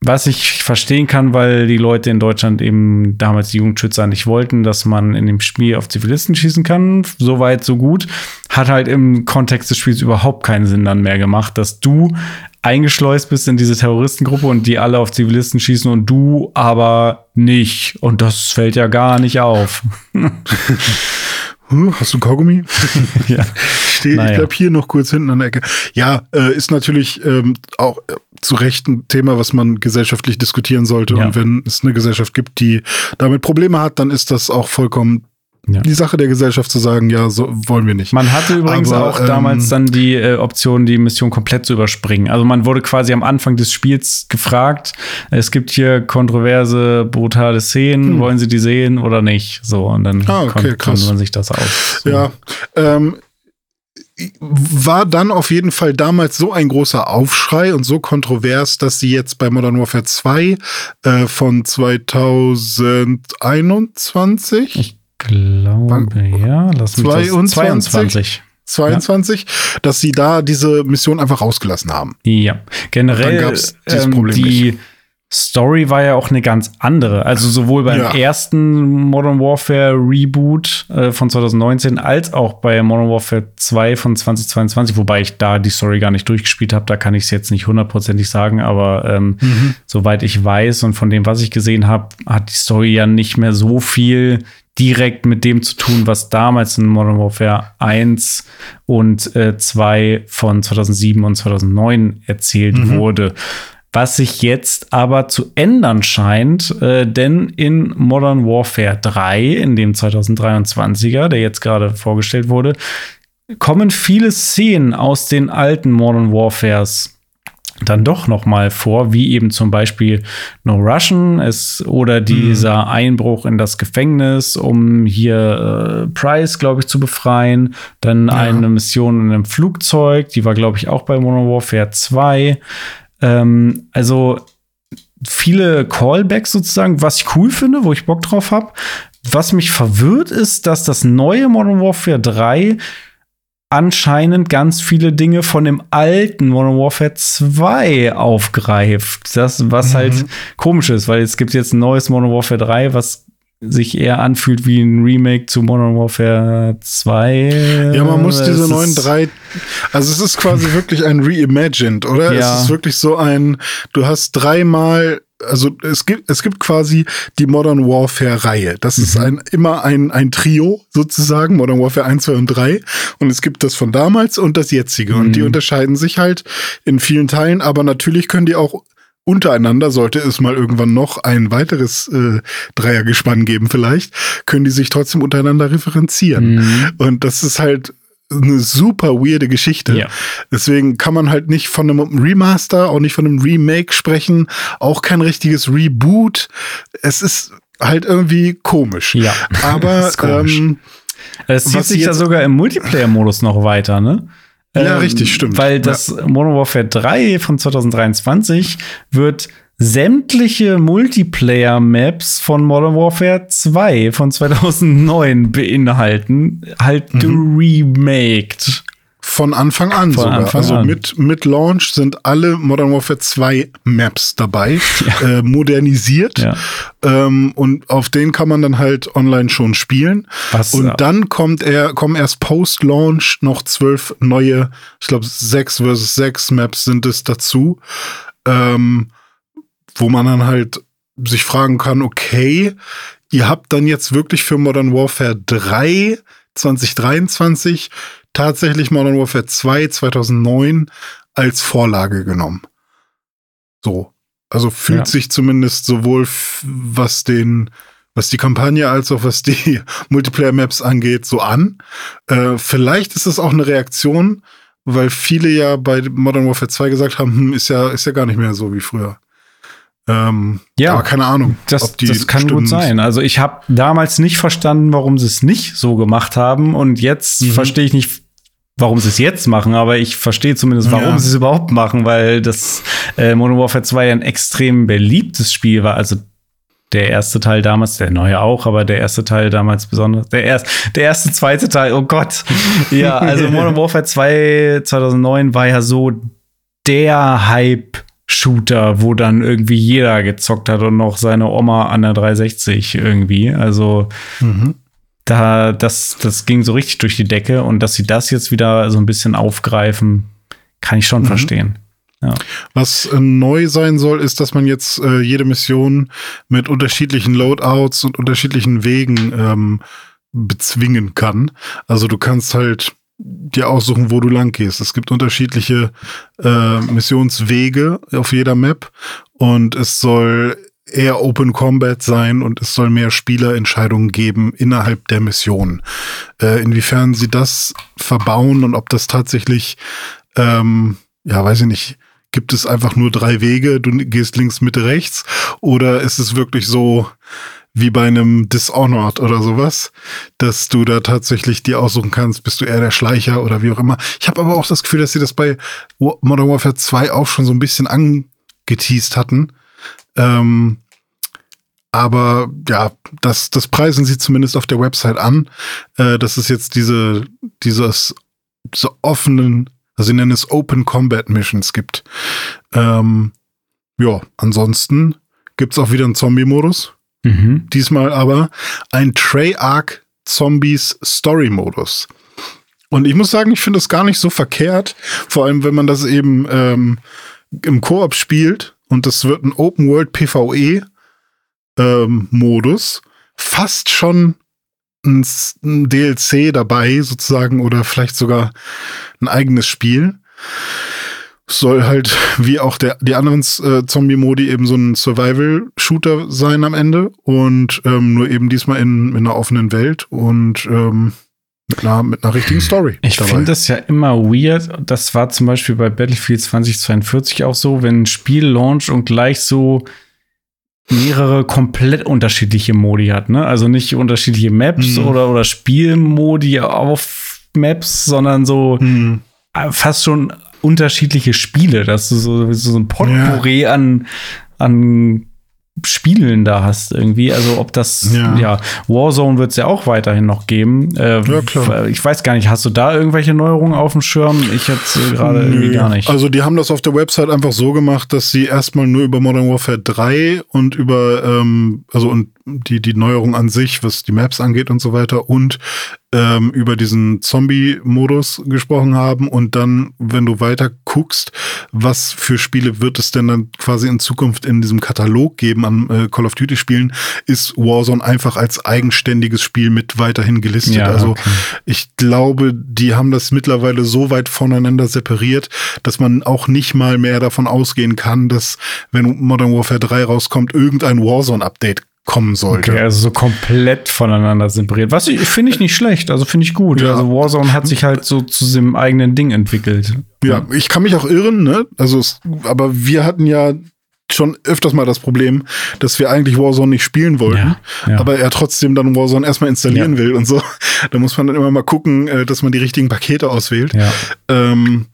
Was ich verstehen kann, weil die Leute in Deutschland eben damals die Jugendschützer nicht wollten, dass man in dem Spiel auf Zivilisten schießen kann. So weit, so gut. Hat halt im Kontext des Spiels überhaupt keinen Sinn dann mehr gemacht, dass du eingeschleust bist in diese Terroristengruppe und die alle auf Zivilisten schießen und du aber nicht. Und das fällt ja gar nicht auf. [laughs] Hm, hast du Kaugummi? [laughs] [laughs] ja. Steht, naja. Ich bleib hier noch kurz hinten an der Ecke. Ja, äh, ist natürlich ähm, auch äh, zu Recht ein Thema, was man gesellschaftlich diskutieren sollte. Ja. Und wenn es eine Gesellschaft gibt, die damit Probleme hat, dann ist das auch vollkommen ja. die Sache der Gesellschaft zu sagen, ja, so wollen wir nicht. Man hatte übrigens Aber, auch ähm, damals dann die äh, Option, die Mission komplett zu überspringen. Also man wurde quasi am Anfang des Spiels gefragt, es gibt hier kontroverse, brutale Szenen, hm. wollen Sie die sehen oder nicht? So, und dann ah, okay, konnte man sich das aus. So. Ja, ähm, war dann auf jeden Fall damals so ein großer Aufschrei und so kontrovers, dass sie jetzt bei Modern Warfare 2 äh, von 2021 glaube, ja. Lass mich 22, 22. 22, ja. dass sie da diese Mission einfach rausgelassen haben. Ja, generell dann gab's dieses ähm, Problem die nicht. Story war ja auch eine ganz andere. Also sowohl beim ja. ersten Modern Warfare Reboot äh, von 2019 als auch bei Modern Warfare 2 von 2022, wobei ich da die Story gar nicht durchgespielt habe, da kann ich es jetzt nicht hundertprozentig sagen, aber ähm, mhm. soweit ich weiß und von dem, was ich gesehen habe, hat die Story ja nicht mehr so viel direkt mit dem zu tun, was damals in Modern Warfare 1 und äh, 2 von 2007 und 2009 erzählt mhm. wurde. Was sich jetzt aber zu ändern scheint, äh, denn in Modern Warfare 3, in dem 2023er, der jetzt gerade vorgestellt wurde, kommen viele Szenen aus den alten Modern Warfares dann doch noch mal vor, wie eben zum Beispiel No Russian es, oder dieser mhm. Einbruch in das Gefängnis, um hier äh, Price, glaube ich, zu befreien. Dann ja. eine Mission in einem Flugzeug, die war, glaube ich, auch bei Modern Warfare 2. Ähm, also viele Callbacks sozusagen, was ich cool finde, wo ich Bock drauf habe. Was mich verwirrt ist, dass das neue Modern Warfare 3 anscheinend ganz viele Dinge von dem alten Modern Warfare 2 aufgreift. Das, was halt mhm. halt komisch ist, weil es gibt jetzt ein neues Modern Warfare 3, was sich eher anfühlt wie ein Remake zu Modern Warfare 2. Ja, man muss Es diese neuen drei, also es ist quasi wirklich ein Reimagined, oder? Ja. Es ist wirklich so ein, du hast dreimal, also es gibt, es gibt quasi die Modern Warfare Reihe. Das ist ein, immer ein, ein Trio sozusagen, Modern Warfare 1, 2 und 3. Und es gibt das von damals und das jetzige. Und die unterscheiden sich halt in vielen Teilen, aber natürlich können die auch untereinander, sollte es mal irgendwann noch ein weiteres äh, Dreiergespann geben vielleicht, können die sich trotzdem untereinander referenzieren. Mhm. Und das ist halt eine super weirde Geschichte. Ja. Deswegen kann man halt nicht von einem Remaster, auch nicht von einem Remake sprechen, auch kein richtiges Reboot. Es ist halt irgendwie komisch. Ja, Aber [laughs] komisch. ähm, Es zieht sich ich ja sogar im Multiplayer-Modus noch weiter, ne? Ja, richtig, stimmt. Weil das Modern Warfare 3 von 2023 wird sämtliche Multiplayer-Maps von Modern Warfare 2 von 2009 beinhalten, halt Mhm. geremaked. Von Anfang an Von sogar. Anfang also an. mit, mit Launch sind alle Modern Warfare 2 Maps dabei, [laughs] äh, modernisiert. Ja. Ähm, und auf denen kann man dann halt online schon spielen. Was, und ja. dann kommt er, kommen erst Post-Launch noch zwölf neue, ich glaube, sechs versus sechs Maps sind es dazu. Ähm, wo man dann halt sich fragen kann, okay, ihr habt dann jetzt wirklich für Modern Warfare 3 2023 tatsächlich Modern Warfare 2 2009 als Vorlage genommen. So. Also fühlt Ja. sich zumindest sowohl was den was die Kampagne als auch was die [laughs] Multiplayer-Maps angeht, so an. Äh, vielleicht ist es auch eine Reaktion, weil viele ja bei Modern Warfare 2 gesagt haben, hm, ist ja, ist ja gar nicht mehr so wie früher. Ähm, Ja. aber keine Ahnung. Das, ob die das kann gut sein. Also ich habe damals nicht verstanden, warum sie es nicht so gemacht haben. Und jetzt Mhm. verstehe ich nicht, warum sie es jetzt machen, aber ich verstehe zumindest, warum Ja. sie es überhaupt machen, weil das äh, Modern Warfare 2 ein extrem beliebtes Spiel war. Also der erste Teil damals, der neue auch, aber der erste Teil damals besonders. Der, erst, der erste, zweite Teil, oh Gott. [laughs] Ja, also Modern Warfare 2 2009 war ja so der Hype-Shooter, wo dann irgendwie jeder gezockt hat und noch seine Oma an der 360 irgendwie. Also Mhm. Da, das, das ging so richtig durch die Decke und dass sie das jetzt wieder so ein bisschen aufgreifen, kann ich schon Mhm. verstehen. Was äh, neu sein soll, ist, dass man jetzt äh, jede Mission mit unterschiedlichen Loadouts und unterschiedlichen Wegen ähm, bezwingen kann. Also du kannst halt dir aussuchen, wo du lang gehst. Es gibt unterschiedliche äh, Missionswege auf jeder Map und es soll eher Open Combat sein und es soll mehr Spielerentscheidungen geben innerhalb der Mission. Äh, inwiefern sie das verbauen und ob das tatsächlich, ähm, ja, weiß ich nicht, gibt es einfach nur drei Wege, du gehst links, Mitte, rechts oder ist es wirklich so wie bei einem Dishonored oder sowas, dass du da tatsächlich dir aussuchen kannst, bist du eher der Schleicher oder wie auch immer. Ich habe aber auch das Gefühl, dass sie das bei Modern Warfare 2 auch schon so ein bisschen angeteased hatten. Ähm, aber ja, das, das preisen sie zumindest auf der Website an, äh, dass es jetzt diese, dieses, diese offenen, also sie nennen es Open Combat Missions gibt. Ähm, ja, ansonsten gibt's auch wieder einen Zombie-Modus. Mhm. Diesmal aber ein Treyarch Zombies Story-Modus. Und ich muss sagen, ich finde das gar nicht so verkehrt, vor allem wenn man das eben ähm, im Koop spielt und das wird ein Open World PvE ähm, Modus, fast schon ein, ein DLC dabei sozusagen oder vielleicht sogar ein eigenes Spiel. Soll halt wie auch der, die anderen äh, Zombie-Modi eben so ein Survival-Shooter sein am Ende. Und ähm, nur eben diesmal in, in einer offenen Welt. Und ähm, mit, einer, mit einer richtigen Story. Ich finde das ja immer weird. Das war zum Beispiel bei Battlefield 2042 auch so, wenn ein Spiel launcht und gleich so mehrere komplett unterschiedliche Modi hat. Ne? Also nicht unterschiedliche Maps Mhm. oder, oder Spielmodi auf Maps, sondern so Hm. äh, fast schon unterschiedliche Spiele, dass du so, so ein Potpourri an, an Spielen da hast irgendwie. Also ob das, ja, Ja. Warzone wird es ja auch weiterhin noch geben. Äh, Ja, klar. Ich weiß gar nicht, hast du da irgendwelche Neuerungen auf dem Schirm? Ich jetzt gerade irgendwie gar nicht. Also die haben das auf der Website einfach so gemacht, dass sie erstmal nur über Modern Warfare 3 und über, ähm, also und die, die Neuerung an sich, was die Maps angeht und so weiter und ähm, über diesen Zombie-Modus gesprochen haben und dann, wenn du weiter guckst, was für Spiele wird es denn dann quasi in Zukunft in diesem Katalog geben an äh, Call of Duty-Spielen, ist Warzone einfach als eigenständiges Spiel mit weiterhin gelistet. Ja, also okay. ich glaube, die haben das mittlerweile so weit voneinander separiert, dass man auch nicht mal mehr davon ausgehen kann, dass wenn Modern Warfare 3 rauskommt, irgendein Warzone-Update kommen sollte. Okay, also so komplett voneinander separiert. Was ich finde ich nicht schlecht, also finde ich gut. Ja. Also Warzone hat sich halt so zu seinem eigenen Ding entwickelt. Ja, ich kann mich auch irren, ne? Also, es, aber wir hatten ja schon öfters mal das Problem, dass wir eigentlich Warzone nicht spielen wollten, Ja, ja. aber er trotzdem dann Warzone erstmal installieren Ja. will und so. [laughs] Da muss man dann immer mal gucken, äh, dass man die richtigen Pakete auswählt. Ja. Ähm,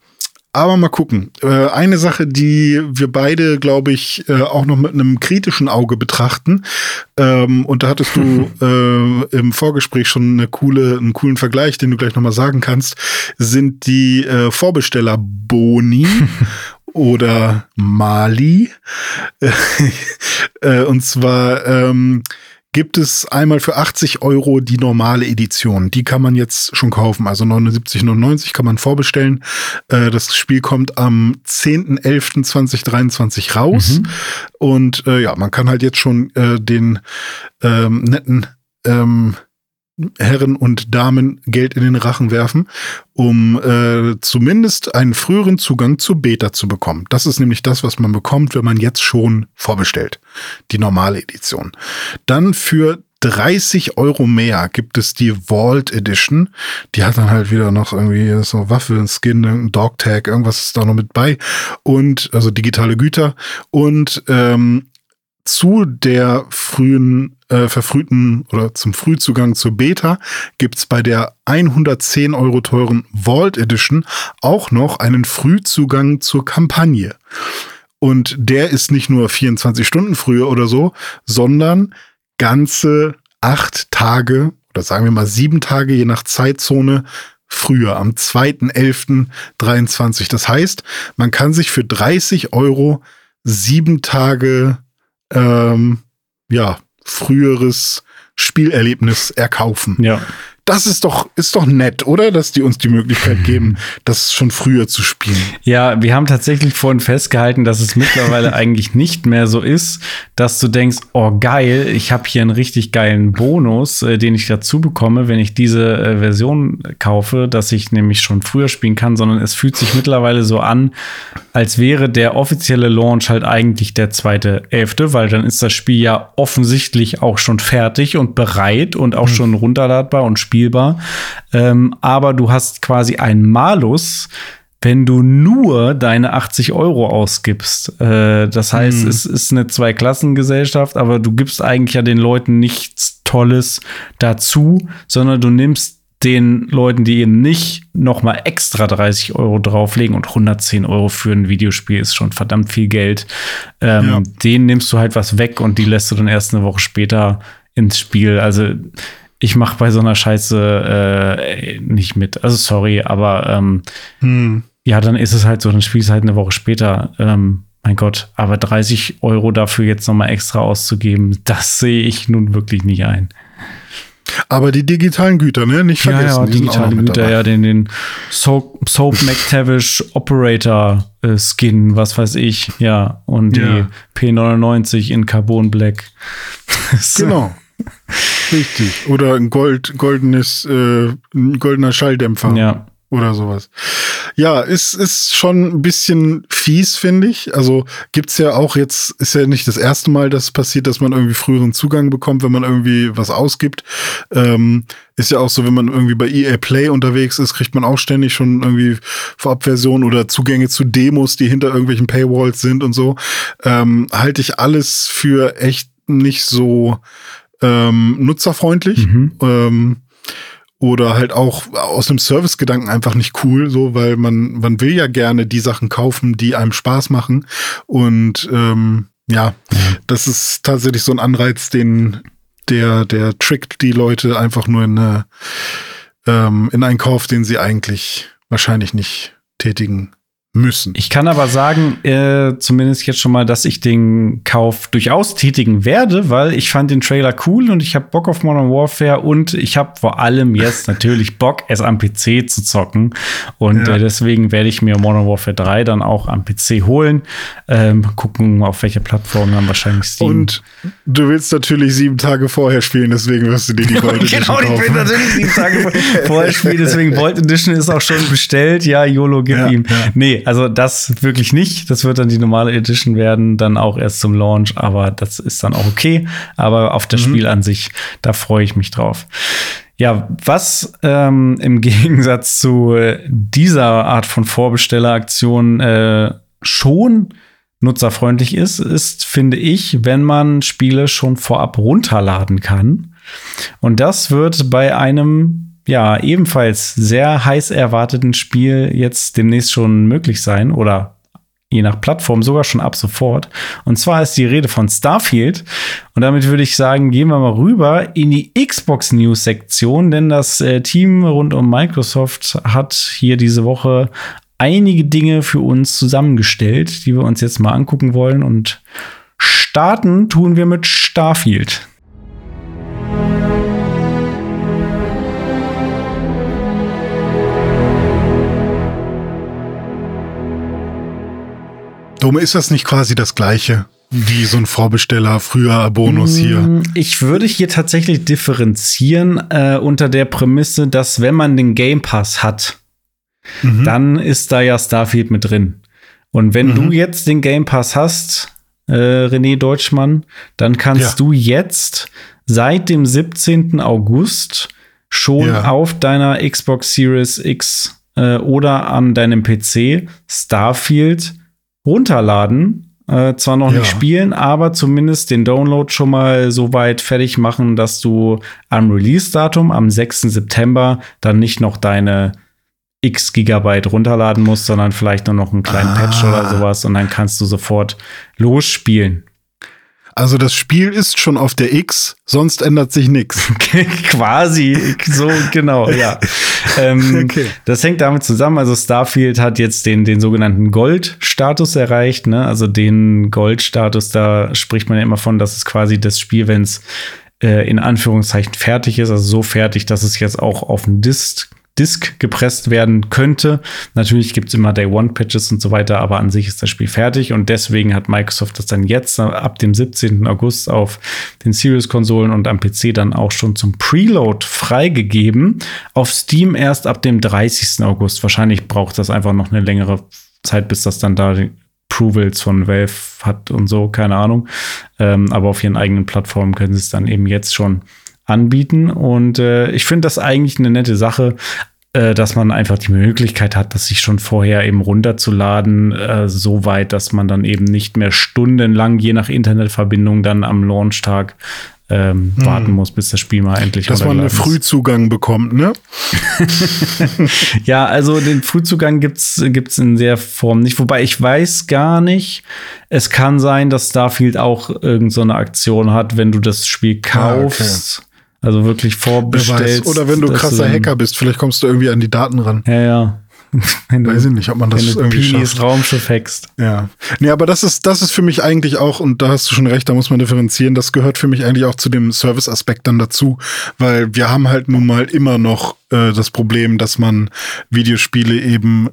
aber mal gucken. Äh, eine Sache, die wir beide, glaube ich, äh, auch noch mit einem kritischen Auge betrachten. Ähm, und da hattest du [laughs] äh, im Vorgespräch schon eine coole, einen coolen Vergleich, den du gleich nochmal sagen kannst, sind die äh, Vorbestellerboni [laughs] oder Mali. [laughs] und zwar ähm, gibt es einmal für 80 Euro die normale Edition. Die kann man jetzt schon kaufen. Also 79,99 kann man vorbestellen. Äh, das Spiel kommt am 10.11.2023 raus. Und äh, ja, man kann halt jetzt schon äh, den ähm, netten ähm, Herren und Damen Geld in den Rachen werfen, um äh, zumindest einen früheren Zugang zur Beta zu bekommen. Das ist nämlich das, was man bekommt, wenn man jetzt schon vorbestellt. Die normale Edition. Dann für 30 Euro mehr gibt es die Vault Edition. Die hat dann halt wieder noch irgendwie so Waffe, Skin, ein Dogtag, irgendwas ist da noch mit bei. Und, also digitale Güter. Und ähm, zu der frühen, äh, verfrühten oder zum Frühzugang zur Beta gibt's bei der 110 Euro teuren Vault Edition auch noch einen Frühzugang zur Kampagne. Und der ist nicht nur 24 Stunden früher oder so, sondern ganze acht Tage oder sagen wir mal sieben Tage je nach Zeitzone früher, am 2.11.23. Das heißt, man kann sich für 30 Euro sieben Tage ähm, ja, früheres Spielerlebnis erkaufen. Ja. Das ist doch, ist doch nett, oder? Dass die uns die Möglichkeit [laughs] geben, das schon früher zu spielen. Ja, wir haben tatsächlich vorhin festgehalten, dass es mittlerweile [laughs] eigentlich nicht mehr so ist, dass du denkst, oh geil, ich habe hier einen richtig geilen Bonus, äh, den ich dazu bekomme, wenn ich diese äh, Version kaufe, dass ich nämlich schon früher spielen kann, sondern es fühlt sich mittlerweile so an, als wäre der offizielle Launch halt eigentlich der zweite Elfte, weil dann ist das Spiel ja offensichtlich auch schon fertig und bereit und auch schon runterladbar und spielbar. Ähm, aber du hast quasi einen Malus, wenn du nur deine 80 Euro ausgibst. Äh, das heißt, es ist eine Zweiklassengesellschaft, aber du gibst eigentlich ja den Leuten nichts Tolles dazu, sondern du nimmst den Leuten, die eben nicht noch mal extra 30 Euro drauflegen und 110 Euro für ein Videospiel ist schon verdammt viel Geld. Ähm, Ja. Denen nimmst du halt was weg und die lässt du dann erst eine Woche später ins Spiel. Also ich mache bei so einer Scheiße äh, nicht mit. Also sorry, aber ähm, Hm. ja, dann ist es halt so, dann spielst du halt eine Woche später. Ähm, mein Gott, aber 30 Euro dafür jetzt noch mal extra auszugeben, das sehe ich nun wirklich nicht ein. Aber die digitalen Güter, ne? Nicht Ja, vergessen. ja, die auch noch digitale Güter, ja, den, den Soap, Soap [laughs] McTavish Operator äh, Skin, was weiß ich, ja, und die Ja. P99 in Carbon Black. [laughs] Genau. Richtig. Oder ein Gold, goldenes, äh, ein goldener Schalldämpfer. Ja. Oder sowas. Ja, ist, ist schon ein bisschen fies, finde ich. Also gibt's ja auch jetzt, ist ja nicht das erste Mal, dass es passiert, dass man irgendwie früheren Zugang bekommt, wenn man irgendwie was ausgibt. Ähm, ist ja auch so, wenn man irgendwie bei EA Play unterwegs ist, kriegt man auch ständig schon irgendwie Vorabversionen oder Zugänge zu Demos, die hinter irgendwelchen Paywalls sind und so. Ähm, halte ich alles für echt nicht so ähm, nutzerfreundlich. Mhm. Ähm, oder halt auch aus einem Servicegedanken einfach nicht cool, so, weil man, man will ja gerne die Sachen kaufen, die einem Spaß machen. Und ähm, ja, das ist tatsächlich so ein Anreiz, den der, der trickt die Leute einfach nur in, eine, ähm, in einen Kauf, den sie eigentlich wahrscheinlich nicht tätigen müssen. Ich kann aber sagen, äh, zumindest jetzt schon mal, dass ich den Kauf durchaus tätigen werde, weil ich fand den Trailer cool und ich habe Bock auf Modern Warfare und ich habe vor allem jetzt [laughs] natürlich Bock, es am PC zu zocken. Und ja. äh, deswegen werde ich mir Modern Warfare 3 dann auch am PC holen. Ähm, gucken, auf welcher Plattform dann wahrscheinlich Steam. Und du willst natürlich sieben Tage vorher spielen, deswegen wirst du dir die Gold [laughs] Edition Genau, ich will natürlich sieben Tage [laughs] vorher spielen, deswegen Gold Edition ist auch schon bestellt. Ja, YOLO, gib ja, ihm. Ja. Nee, also das wirklich nicht. Das wird dann die normale Edition werden, dann auch erst zum Launch, aber das ist dann auch okay. Aber auf das mhm. Spiel an sich, da freue ich mich drauf. Ja, was ähm, im [laughs] Gegensatz zu dieser Art von Vorbestelleraktion äh, schon nutzerfreundlich ist, ist, finde ich, wenn man Spiele schon vorab runterladen kann. Und das wird bei einem ja, ebenfalls sehr heiß erwarteten Spiel jetzt demnächst schon möglich sein oder je nach Plattform sogar schon ab sofort. Und zwar ist die Rede von Starfield. Und damit würde ich sagen, gehen wir mal rüber in die Xbox News Sektion, denn das äh, Team rund um Microsoft hat hier diese Woche einige Dinge für uns zusammengestellt, die wir uns jetzt mal angucken wollen. Und starten tun wir mit Starfield. Dome, ist das nicht quasi das Gleiche? Wie so ein Vorbesteller, früher Bonus hier. Mm, ich würde hier tatsächlich differenzieren äh, unter der Prämisse, dass wenn man den Game Pass hat, mhm. dann ist da ja Starfield mit drin. Und wenn mhm. du jetzt den Game Pass hast, äh, René Deutschmann, dann kannst ja. du jetzt seit dem 17. August schon ja. auf deiner Xbox Series X äh, oder an deinem PC Starfield runterladen. Äh, zwar noch ja. nicht spielen, aber zumindest den Download schon mal so weit fertig machen, dass du am Release-Datum, am 6. September, dann nicht noch deine x Gigabyte runterladen musst, sondern vielleicht nur noch einen kleinen ah. Patch oder sowas und dann kannst du sofort losspielen. Also das Spiel ist schon auf der X, sonst ändert sich nichts. [laughs] Quasi, so genau, ja. ähm, [laughs] okay. Das hängt damit zusammen. Also Starfield hat jetzt den, den sogenannten Gold-Status erreicht. Ne? Also den Gold-Status, da spricht man ja immer von, dass es quasi das Spiel, wenn es äh, in Anführungszeichen fertig ist, also so fertig, dass es jetzt auch auf den Disk Disk gepresst werden könnte. Natürlich gibt es immer Day One Patches und so weiter, aber an sich ist das Spiel fertig und deswegen hat Microsoft das dann jetzt ab dem 17. August auf den Series-Konsolen und am PC dann auch schon zum Preload freigegeben. Auf Steam erst ab dem 30. August. Wahrscheinlich braucht das einfach noch eine längere Zeit, bis das dann da Approvals von Valve hat und so, keine Ahnung. Ähm, aber auf ihren eigenen Plattformen können sie es dann eben jetzt schon anbieten. Und äh, ich finde das eigentlich eine nette Sache, äh, dass man einfach die Möglichkeit hat, das sich schon vorher eben runterzuladen, äh, so weit, dass man dann eben nicht mehr stundenlang, je nach Internetverbindung, dann am Launchtag ähm, hm. warten muss, bis das Spiel mal endlich Dass man einen Frühzugang bekommt, ne? [laughs] ja, also den Frühzugang gibt's gibt's in der Form nicht. Wobei ich weiß gar nicht. Es kann sein, dass Starfield auch irgendeine so Aktion hat, wenn du das Spiel kaufst. Ah, okay also wirklich vorbestellt. Oder wenn du krasser du Hacker bist, vielleicht kommst du irgendwie an die Daten ran. Ja, ja. Wenn du, Weiß ich nicht, ob man das wenn du irgendwie Pinis schafft. Raumschiff hackst. Ja. Nee, aber das ist, das ist für mich eigentlich auch, und da hast du schon recht, da muss man differenzieren, das gehört für mich eigentlich auch zu dem Service-Aspekt dann dazu, weil wir haben halt nun mal immer noch äh, das Problem, dass man Videospiele eben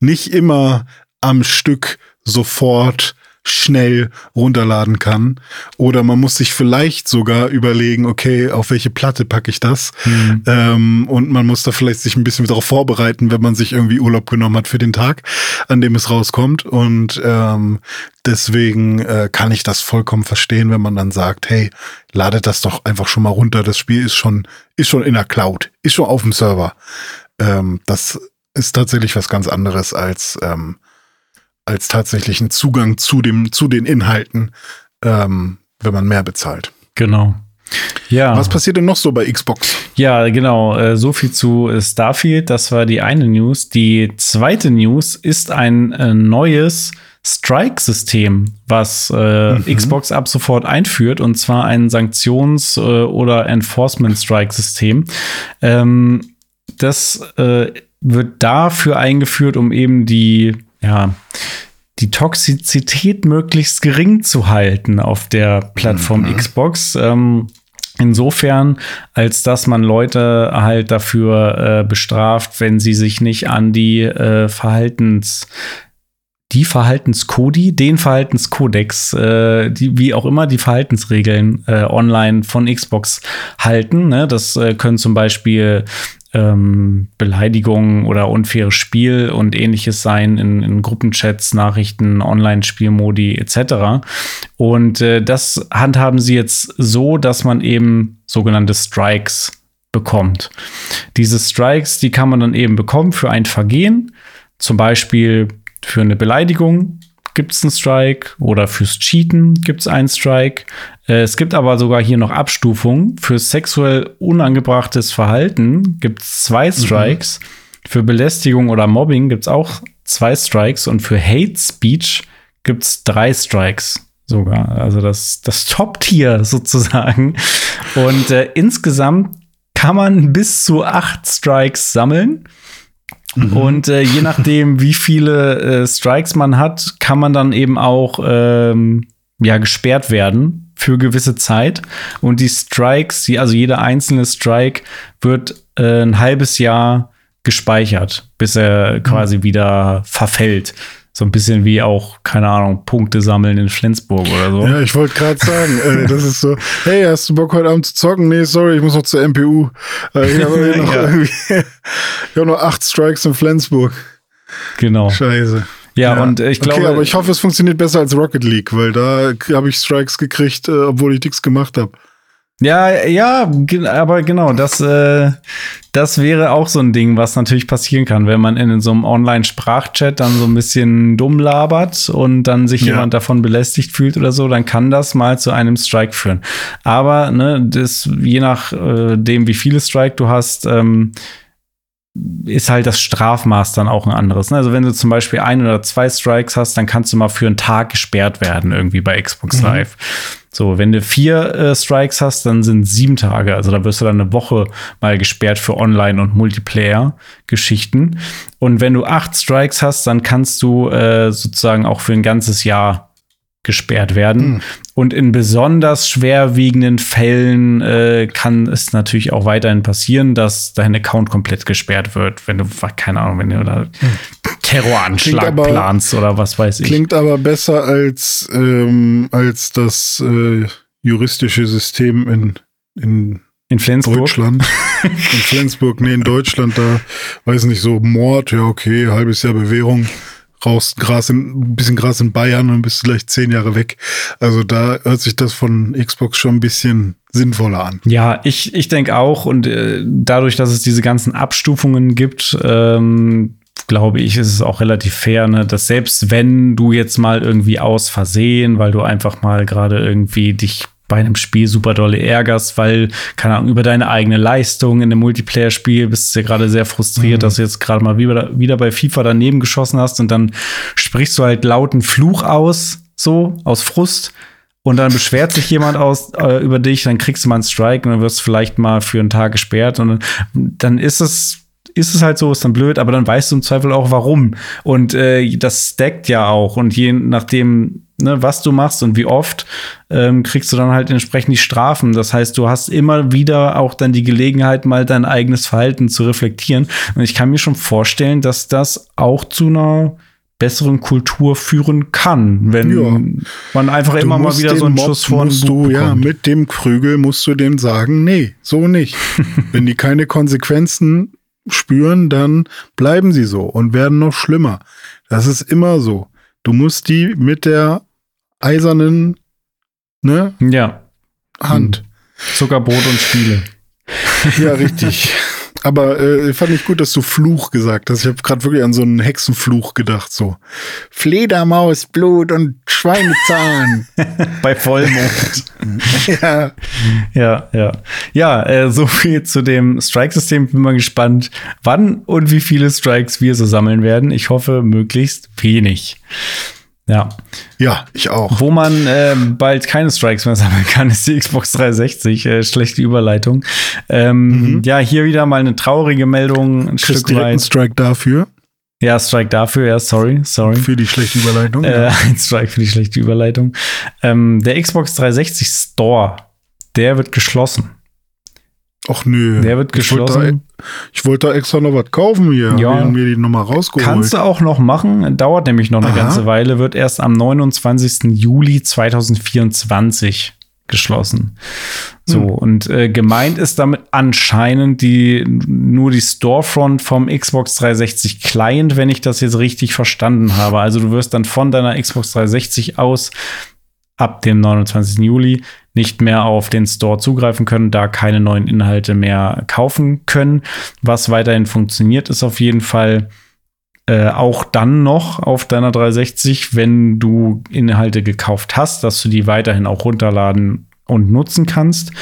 nicht immer am Stück sofort schnell runterladen kann. Oder man muss sich vielleicht sogar überlegen, okay, auf welche Platte packe ich das? Mhm. Ähm, und man muss da vielleicht sich ein bisschen darauf vorbereiten, wenn man sich irgendwie Urlaub genommen hat für den Tag, an dem es rauskommt. Und ähm, deswegen äh, kann ich das vollkommen verstehen, wenn man dann sagt, hey, ladet das doch einfach schon mal runter. Das Spiel ist schon, ist schon in der Cloud, ist schon auf dem Server. Ähm, das ist tatsächlich was ganz anderes als ähm, als tatsächlichen Zugang zu dem, zu den Inhalten, ähm, wenn man mehr bezahlt. Genau. Ja. Was passiert denn noch so bei Xbox? Ja, genau. Äh, so viel zu Starfield. Das war die eine News. Die zweite News ist ein äh, neues Strike-System, was äh, mhm. Xbox ab sofort einführt, und zwar ein Sanktions- äh, oder Enforcement-Strike-System. Ähm, das äh, wird dafür eingeführt, um eben die ja, die Toxizität möglichst gering zu halten auf der Plattform mhm. Xbox. Ähm, Insofern, als dass man Leute halt dafür äh, bestraft, wenn sie sich nicht an die äh, Verhaltens die Verhaltenskodi, den Verhaltenskodex, äh, die, wie auch immer die Verhaltensregeln äh, online von Xbox halten. Ne? Das äh, können zum Beispiel ähm, Beleidigungen oder unfaires Spiel und ähnliches sein in, in Gruppenchats, Nachrichten, Online-Spielmodi etc. Und äh, das handhaben sie jetzt so, dass man eben sogenannte Strikes bekommt. Diese Strikes, die kann man dann eben bekommen für ein Vergehen, zum Beispiel für eine Beleidigung gibt es einen Strike oder fürs Cheaten gibt es einen Strike. Äh, es gibt aber sogar hier noch Abstufungen. Für sexuell unangebrachtes Verhalten gibt es zwei mhm. Strikes. Mhm. Für Belästigung oder Mobbing gibt es auch zwei Strikes. Und für Hate Speech gibt es drei Strikes sogar. Also das, das Top-Tier [laughs] sozusagen. Und äh, insgesamt kann man bis zu acht Strikes sammeln. Mhm. Und äh, je nachdem, [laughs] wie viele äh, Strikes man hat, kann man dann eben auch ähm, ja, gesperrt werden für gewisse Zeit. Und die Strikes, die, also jeder einzelne Strike wird äh, ein halbes Jahr gespeichert, bis er mhm. quasi wieder verfällt. So ein bisschen wie auch, keine Ahnung, Punkte sammeln in Flensburg oder so. Ja, ich wollte gerade sagen, äh, das ist so, hey, hast du Bock heute Abend zu zocken? Nee, sorry, ich muss noch zur MPU. Äh, ich habe [laughs] noch, ja. hab noch acht Strikes in Flensburg. Genau. Scheiße. Ja, ja, und ich glaube. Okay, aber ich hoffe, es funktioniert besser als Rocket League, weil da habe ich Strikes gekriegt, äh, obwohl ich nichts gemacht habe. Ja, ja, aber genau, das, äh, das wäre auch so ein Ding, was natürlich passieren kann, wenn man in so einem Online-Sprachchat dann so ein bisschen dumm labert und dann sich ja. jemand davon belästigt fühlt oder so, dann kann das mal zu einem Strike führen. Aber ne, das, je nach äh, dem, wie viele Strike du hast, ähm, ist halt das Strafmaß dann auch ein anderes. Ne? Also wenn du zum Beispiel ein oder zwei Strikes hast, dann kannst du mal für einen Tag gesperrt werden, irgendwie bei Xbox mhm. Live. So, wenn du vier äh, Strikes hast, dann sind sieben Tage. Also da wirst du dann eine Woche mal gesperrt für Online- und Multiplayer-Geschichten. Und wenn du acht Strikes hast, dann kannst du äh, sozusagen auch für ein ganzes Jahr gesperrt werden. Mhm. Und in besonders schwerwiegenden Fällen äh, kann es natürlich auch weiterhin passieren, dass dein Account komplett gesperrt wird, wenn du, keine Ahnung, wenn du da mhm. Terroranschlag aber, planst oder was weiß ich. Klingt aber besser als, ähm, als das äh, juristische System in, in in Flensburg? Deutschland. [laughs] In Flensburg, nee, in Deutschland, da weiß nicht, so Mord, ja, okay, halbes Jahr Bewährung raus, Gras in, ein bisschen Gras in Bayern und bist gleich zehn Jahre weg. Also da hört sich das von Xbox schon ein bisschen sinnvoller an. Ja, ich, ich denke auch. Und äh, dadurch, dass es diese ganzen Abstufungen gibt, ähm, glaube ich, ist es auch relativ fair, ne, dass selbst wenn du jetzt mal irgendwie aus Versehen, weil du einfach mal gerade irgendwie dich bei einem Spiel super dolle ärgerst, weil, keine Ahnung, über deine eigene Leistung in einem Multiplayer-Spiel bist du ja gerade sehr frustriert, mhm. dass du jetzt gerade mal wieder, wieder bei FIFA daneben geschossen hast und dann sprichst du halt lauten Fluch aus, so, aus Frust. Und dann beschwert sich jemand aus äh, über dich, dann kriegst du mal einen Strike und dann wirst du vielleicht mal für einen Tag gesperrt und dann, ist es ist es halt so, ist dann blöd, aber dann weißt du im Zweifel auch warum. Und äh, das stackt ja auch. Und je nachdem, ne, was du machst und wie oft, ähm, kriegst du dann halt entsprechend die Strafen. Das heißt, du hast immer wieder auch dann die Gelegenheit, mal dein eigenes Verhalten zu reflektieren. Und ich kann mir schon vorstellen, dass das auch zu einer besseren Kultur führen kann, wenn ja. man einfach du immer mal wieder so einen Mob Schuss vor musst du, ja, mit dem Krügel musst du dem sagen, nee, so nicht. [laughs] wenn die keine Konsequenzen spüren, dann bleiben sie so und werden noch schlimmer. Das ist immer so. Du musst die mit der eisernen ne? Ja. Hand. Zuckerbrot und Spiele. [laughs] Ja, richtig. Aber äh, fand ich gut, dass du Fluch gesagt hast. Ich habe gerade wirklich an so einen Hexenfluch gedacht. So Fledermausblut und Schweinezahn. [laughs] Bei Vollmond. [laughs] ja. Ja, ja. Ja, äh, so viel zu dem Strike-System. Bin mal gespannt, wann und wie viele Strikes wir so sammeln werden. Ich hoffe, möglichst wenig. Ja. Ja, ich auch. Wo man äh, bald keine Strikes mehr sammeln kann, ist die Xbox 360. Äh, schlechte Überleitung. Ähm, mhm. Ja, hier wieder mal eine traurige Meldung. Ein Stück weit. Einen Strike dafür. Ja, Strike dafür, ja, sorry, sorry. Für die schlechte Überleitung. Äh, [laughs] ein Strike für die schlechte Überleitung. Ähm, der Xbox 360 Store, der wird geschlossen. Ach nö. Der wird Ich wollte geschlossen. da, ich wollte da extra noch was kaufen hier. Ja. Mir die nochmal rausgeholt. Kannst du auch noch machen, dauert nämlich noch eine Aha. ganze Weile, wird erst am 29. Juli 2024 geschlossen. So, Hm. und äh, gemeint ist damit anscheinend die nur die Storefront vom Xbox 360 Client, wenn ich das jetzt richtig verstanden habe. Also du wirst dann von deiner Xbox 360 aus ab dem 29. Juli nicht mehr auf den Store zugreifen können, da keine neuen Inhalte mehr kaufen können. Was weiterhin funktioniert, ist auf jeden Fall äh, auch dann noch auf deiner 360, wenn du Inhalte gekauft hast, dass du die weiterhin auch runterladen und nutzen kannst.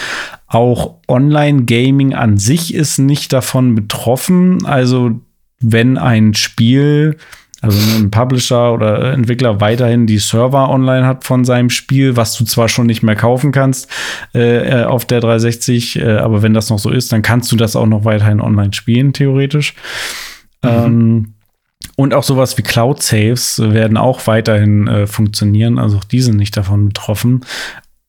Auch Online-Gaming an sich ist nicht davon betroffen. Also wenn ein Spiel, also ein Publisher oder Entwickler weiterhin die Server online hat von seinem Spiel, was du zwar schon nicht mehr kaufen kannst äh, äh, auf der 360, äh, aber wenn das noch so ist, dann kannst du das auch noch weiterhin online spielen, theoretisch. Ähm, und auch sowas wie Cloud Saves werden auch weiterhin äh, funktionieren, also auch die sind nicht davon betroffen.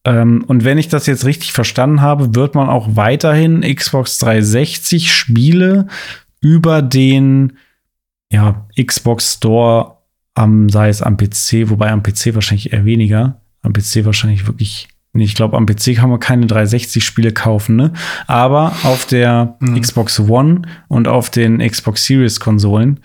Ähm, und wenn ich das jetzt richtig verstanden habe, wird man auch weiterhin Xbox 360 Spiele über den ja, Xbox Store am, sei es am PC, wobei am PC wahrscheinlich eher weniger. Am PC wahrscheinlich wirklich. Nee, ich glaube, am PC kann man keine 360-Spiele kaufen, ne? Aber auf der Xbox One und auf den Xbox Series-Konsolen,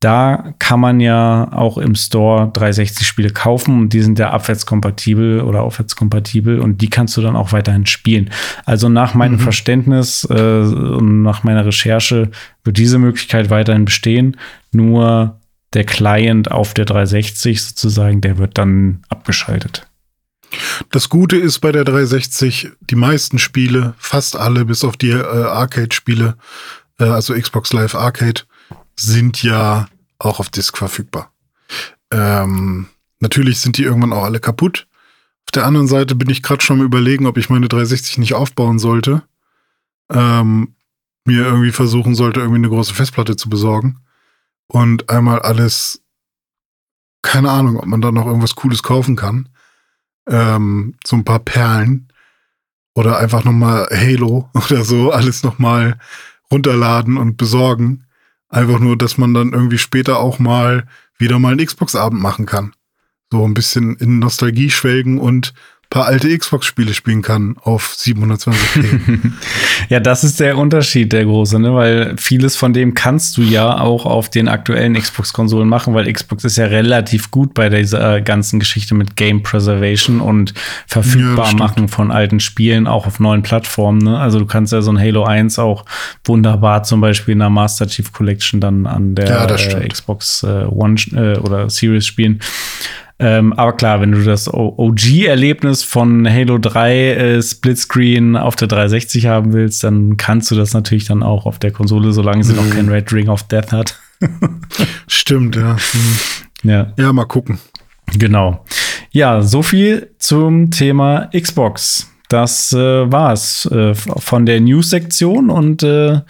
da kann man ja auch im Store 360-Spiele kaufen und die sind ja abwärtskompatibel oder aufwärtskompatibel und die kannst du dann auch weiterhin spielen. Also nach meinem Verständnis äh, und nach meiner Recherche wird diese Möglichkeit weiterhin bestehen. Nur der Client auf der 360 sozusagen, der wird dann abgeschaltet. Das Gute ist bei der 360, die meisten Spiele, fast alle, bis auf die äh, Arcade-Spiele, äh, also Xbox Live Arcade, sind ja auch auf Disk verfügbar. Ähm, natürlich sind die irgendwann auch alle kaputt. Auf der anderen Seite bin ich gerade schon am überlegen, ob ich meine 360 nicht aufbauen sollte. Ähm, mir irgendwie versuchen sollte, irgendwie eine große Festplatte zu besorgen. Und einmal alles, keine Ahnung, ob man da noch irgendwas Cooles kaufen kann. Ähm, so ein paar Perlen. Oder einfach nochmal Halo [laughs] oder so, alles nochmal runterladen und besorgen. Einfach nur, dass man dann irgendwie später auch mal wieder mal einen Xbox-Abend machen kann. So ein bisschen in Nostalgie schwelgen und paar alte Xbox-Spiele spielen kann auf 720p. [laughs] Ja, das ist der Unterschied, der große, ne? Weil vieles von dem kannst du ja auch auf den aktuellen Xbox-Konsolen machen, weil Xbox ist ja relativ gut bei dieser ganzen Geschichte mit Game Preservation und verfügbar stimmt. machen von alten Spielen auch auf neuen Plattformen. Ne? Also du kannst ja so ein Halo 1 auch wunderbar zum Beispiel in der Master Chief Collection dann an der Ja, äh. Xbox äh, One äh, oder Series spielen. Ähm, aber klar, wenn du das OG-Erlebnis von Halo 3 äh, Splitscreen auf der 360 haben willst, dann kannst du das natürlich dann auch auf der Konsole, solange sie noch Mhm. kein Red Ring of Death hat. [laughs] Stimmt, ja. Hm. Ja, Ja, mal gucken. genau. Ja, so viel zum Thema Xbox. Das äh, war's äh, von der News-Sektion und äh,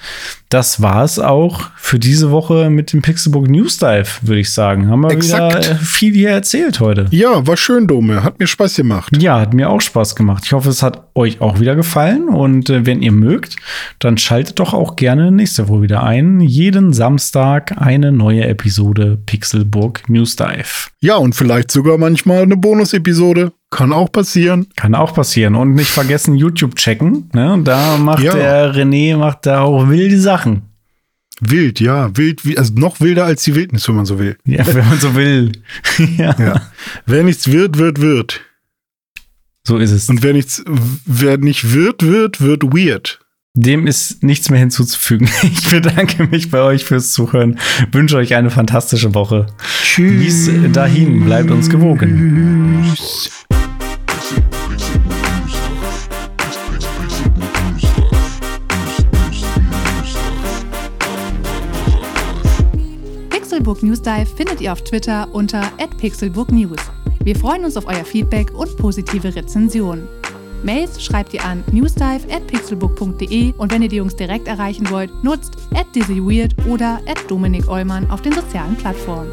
das war's auch für diese Woche mit dem Pixelbook News Dive, würde ich sagen. Haben wir Exakt. wieder äh, viel hier erzählt heute. Ja, war schön, Dome. Hat mir Spaß gemacht. Ja, hat mir auch Spaß gemacht. Ich hoffe, es hat euch auch wieder gefallen. Und äh, wenn ihr mögt, dann schaltet doch auch gerne nächste Woche wieder ein. Jeden Samstag eine neue Episode Pixelburg News Dive. Ja, und vielleicht sogar manchmal eine Bonus-Episode. Kann auch passieren. Kann auch passieren. Und nicht vergessen, YouTube checken. Ne? Da macht Ja. der René macht da auch wilde Sachen. Wild, ja. Wild, also noch wilder als die Wildnis, wenn man so will. Ja, wenn man so will. [laughs] ja, Ja. wer nichts wird, wird, wird. so ist es. Und wer nichts, wer nicht wird, wird, wird weird. Dem ist nichts mehr hinzuzufügen. [laughs] Ich bedanke mich bei euch fürs Zuhören. Wünsche euch eine fantastische Woche. Bis dahin, bleibt uns gewogen. Tschüss. Pixelbook News Dive findet ihr auf Twitter unter @pixelbooknews. Wir freuen uns auf euer Feedback und positive Rezensionen. Mails schreibt ihr an newsdive at pixelbook.de und wenn ihr die Jungs direkt erreichen wollt, nutzt at dizzyweird oder at Dominik auf den sozialen Plattformen.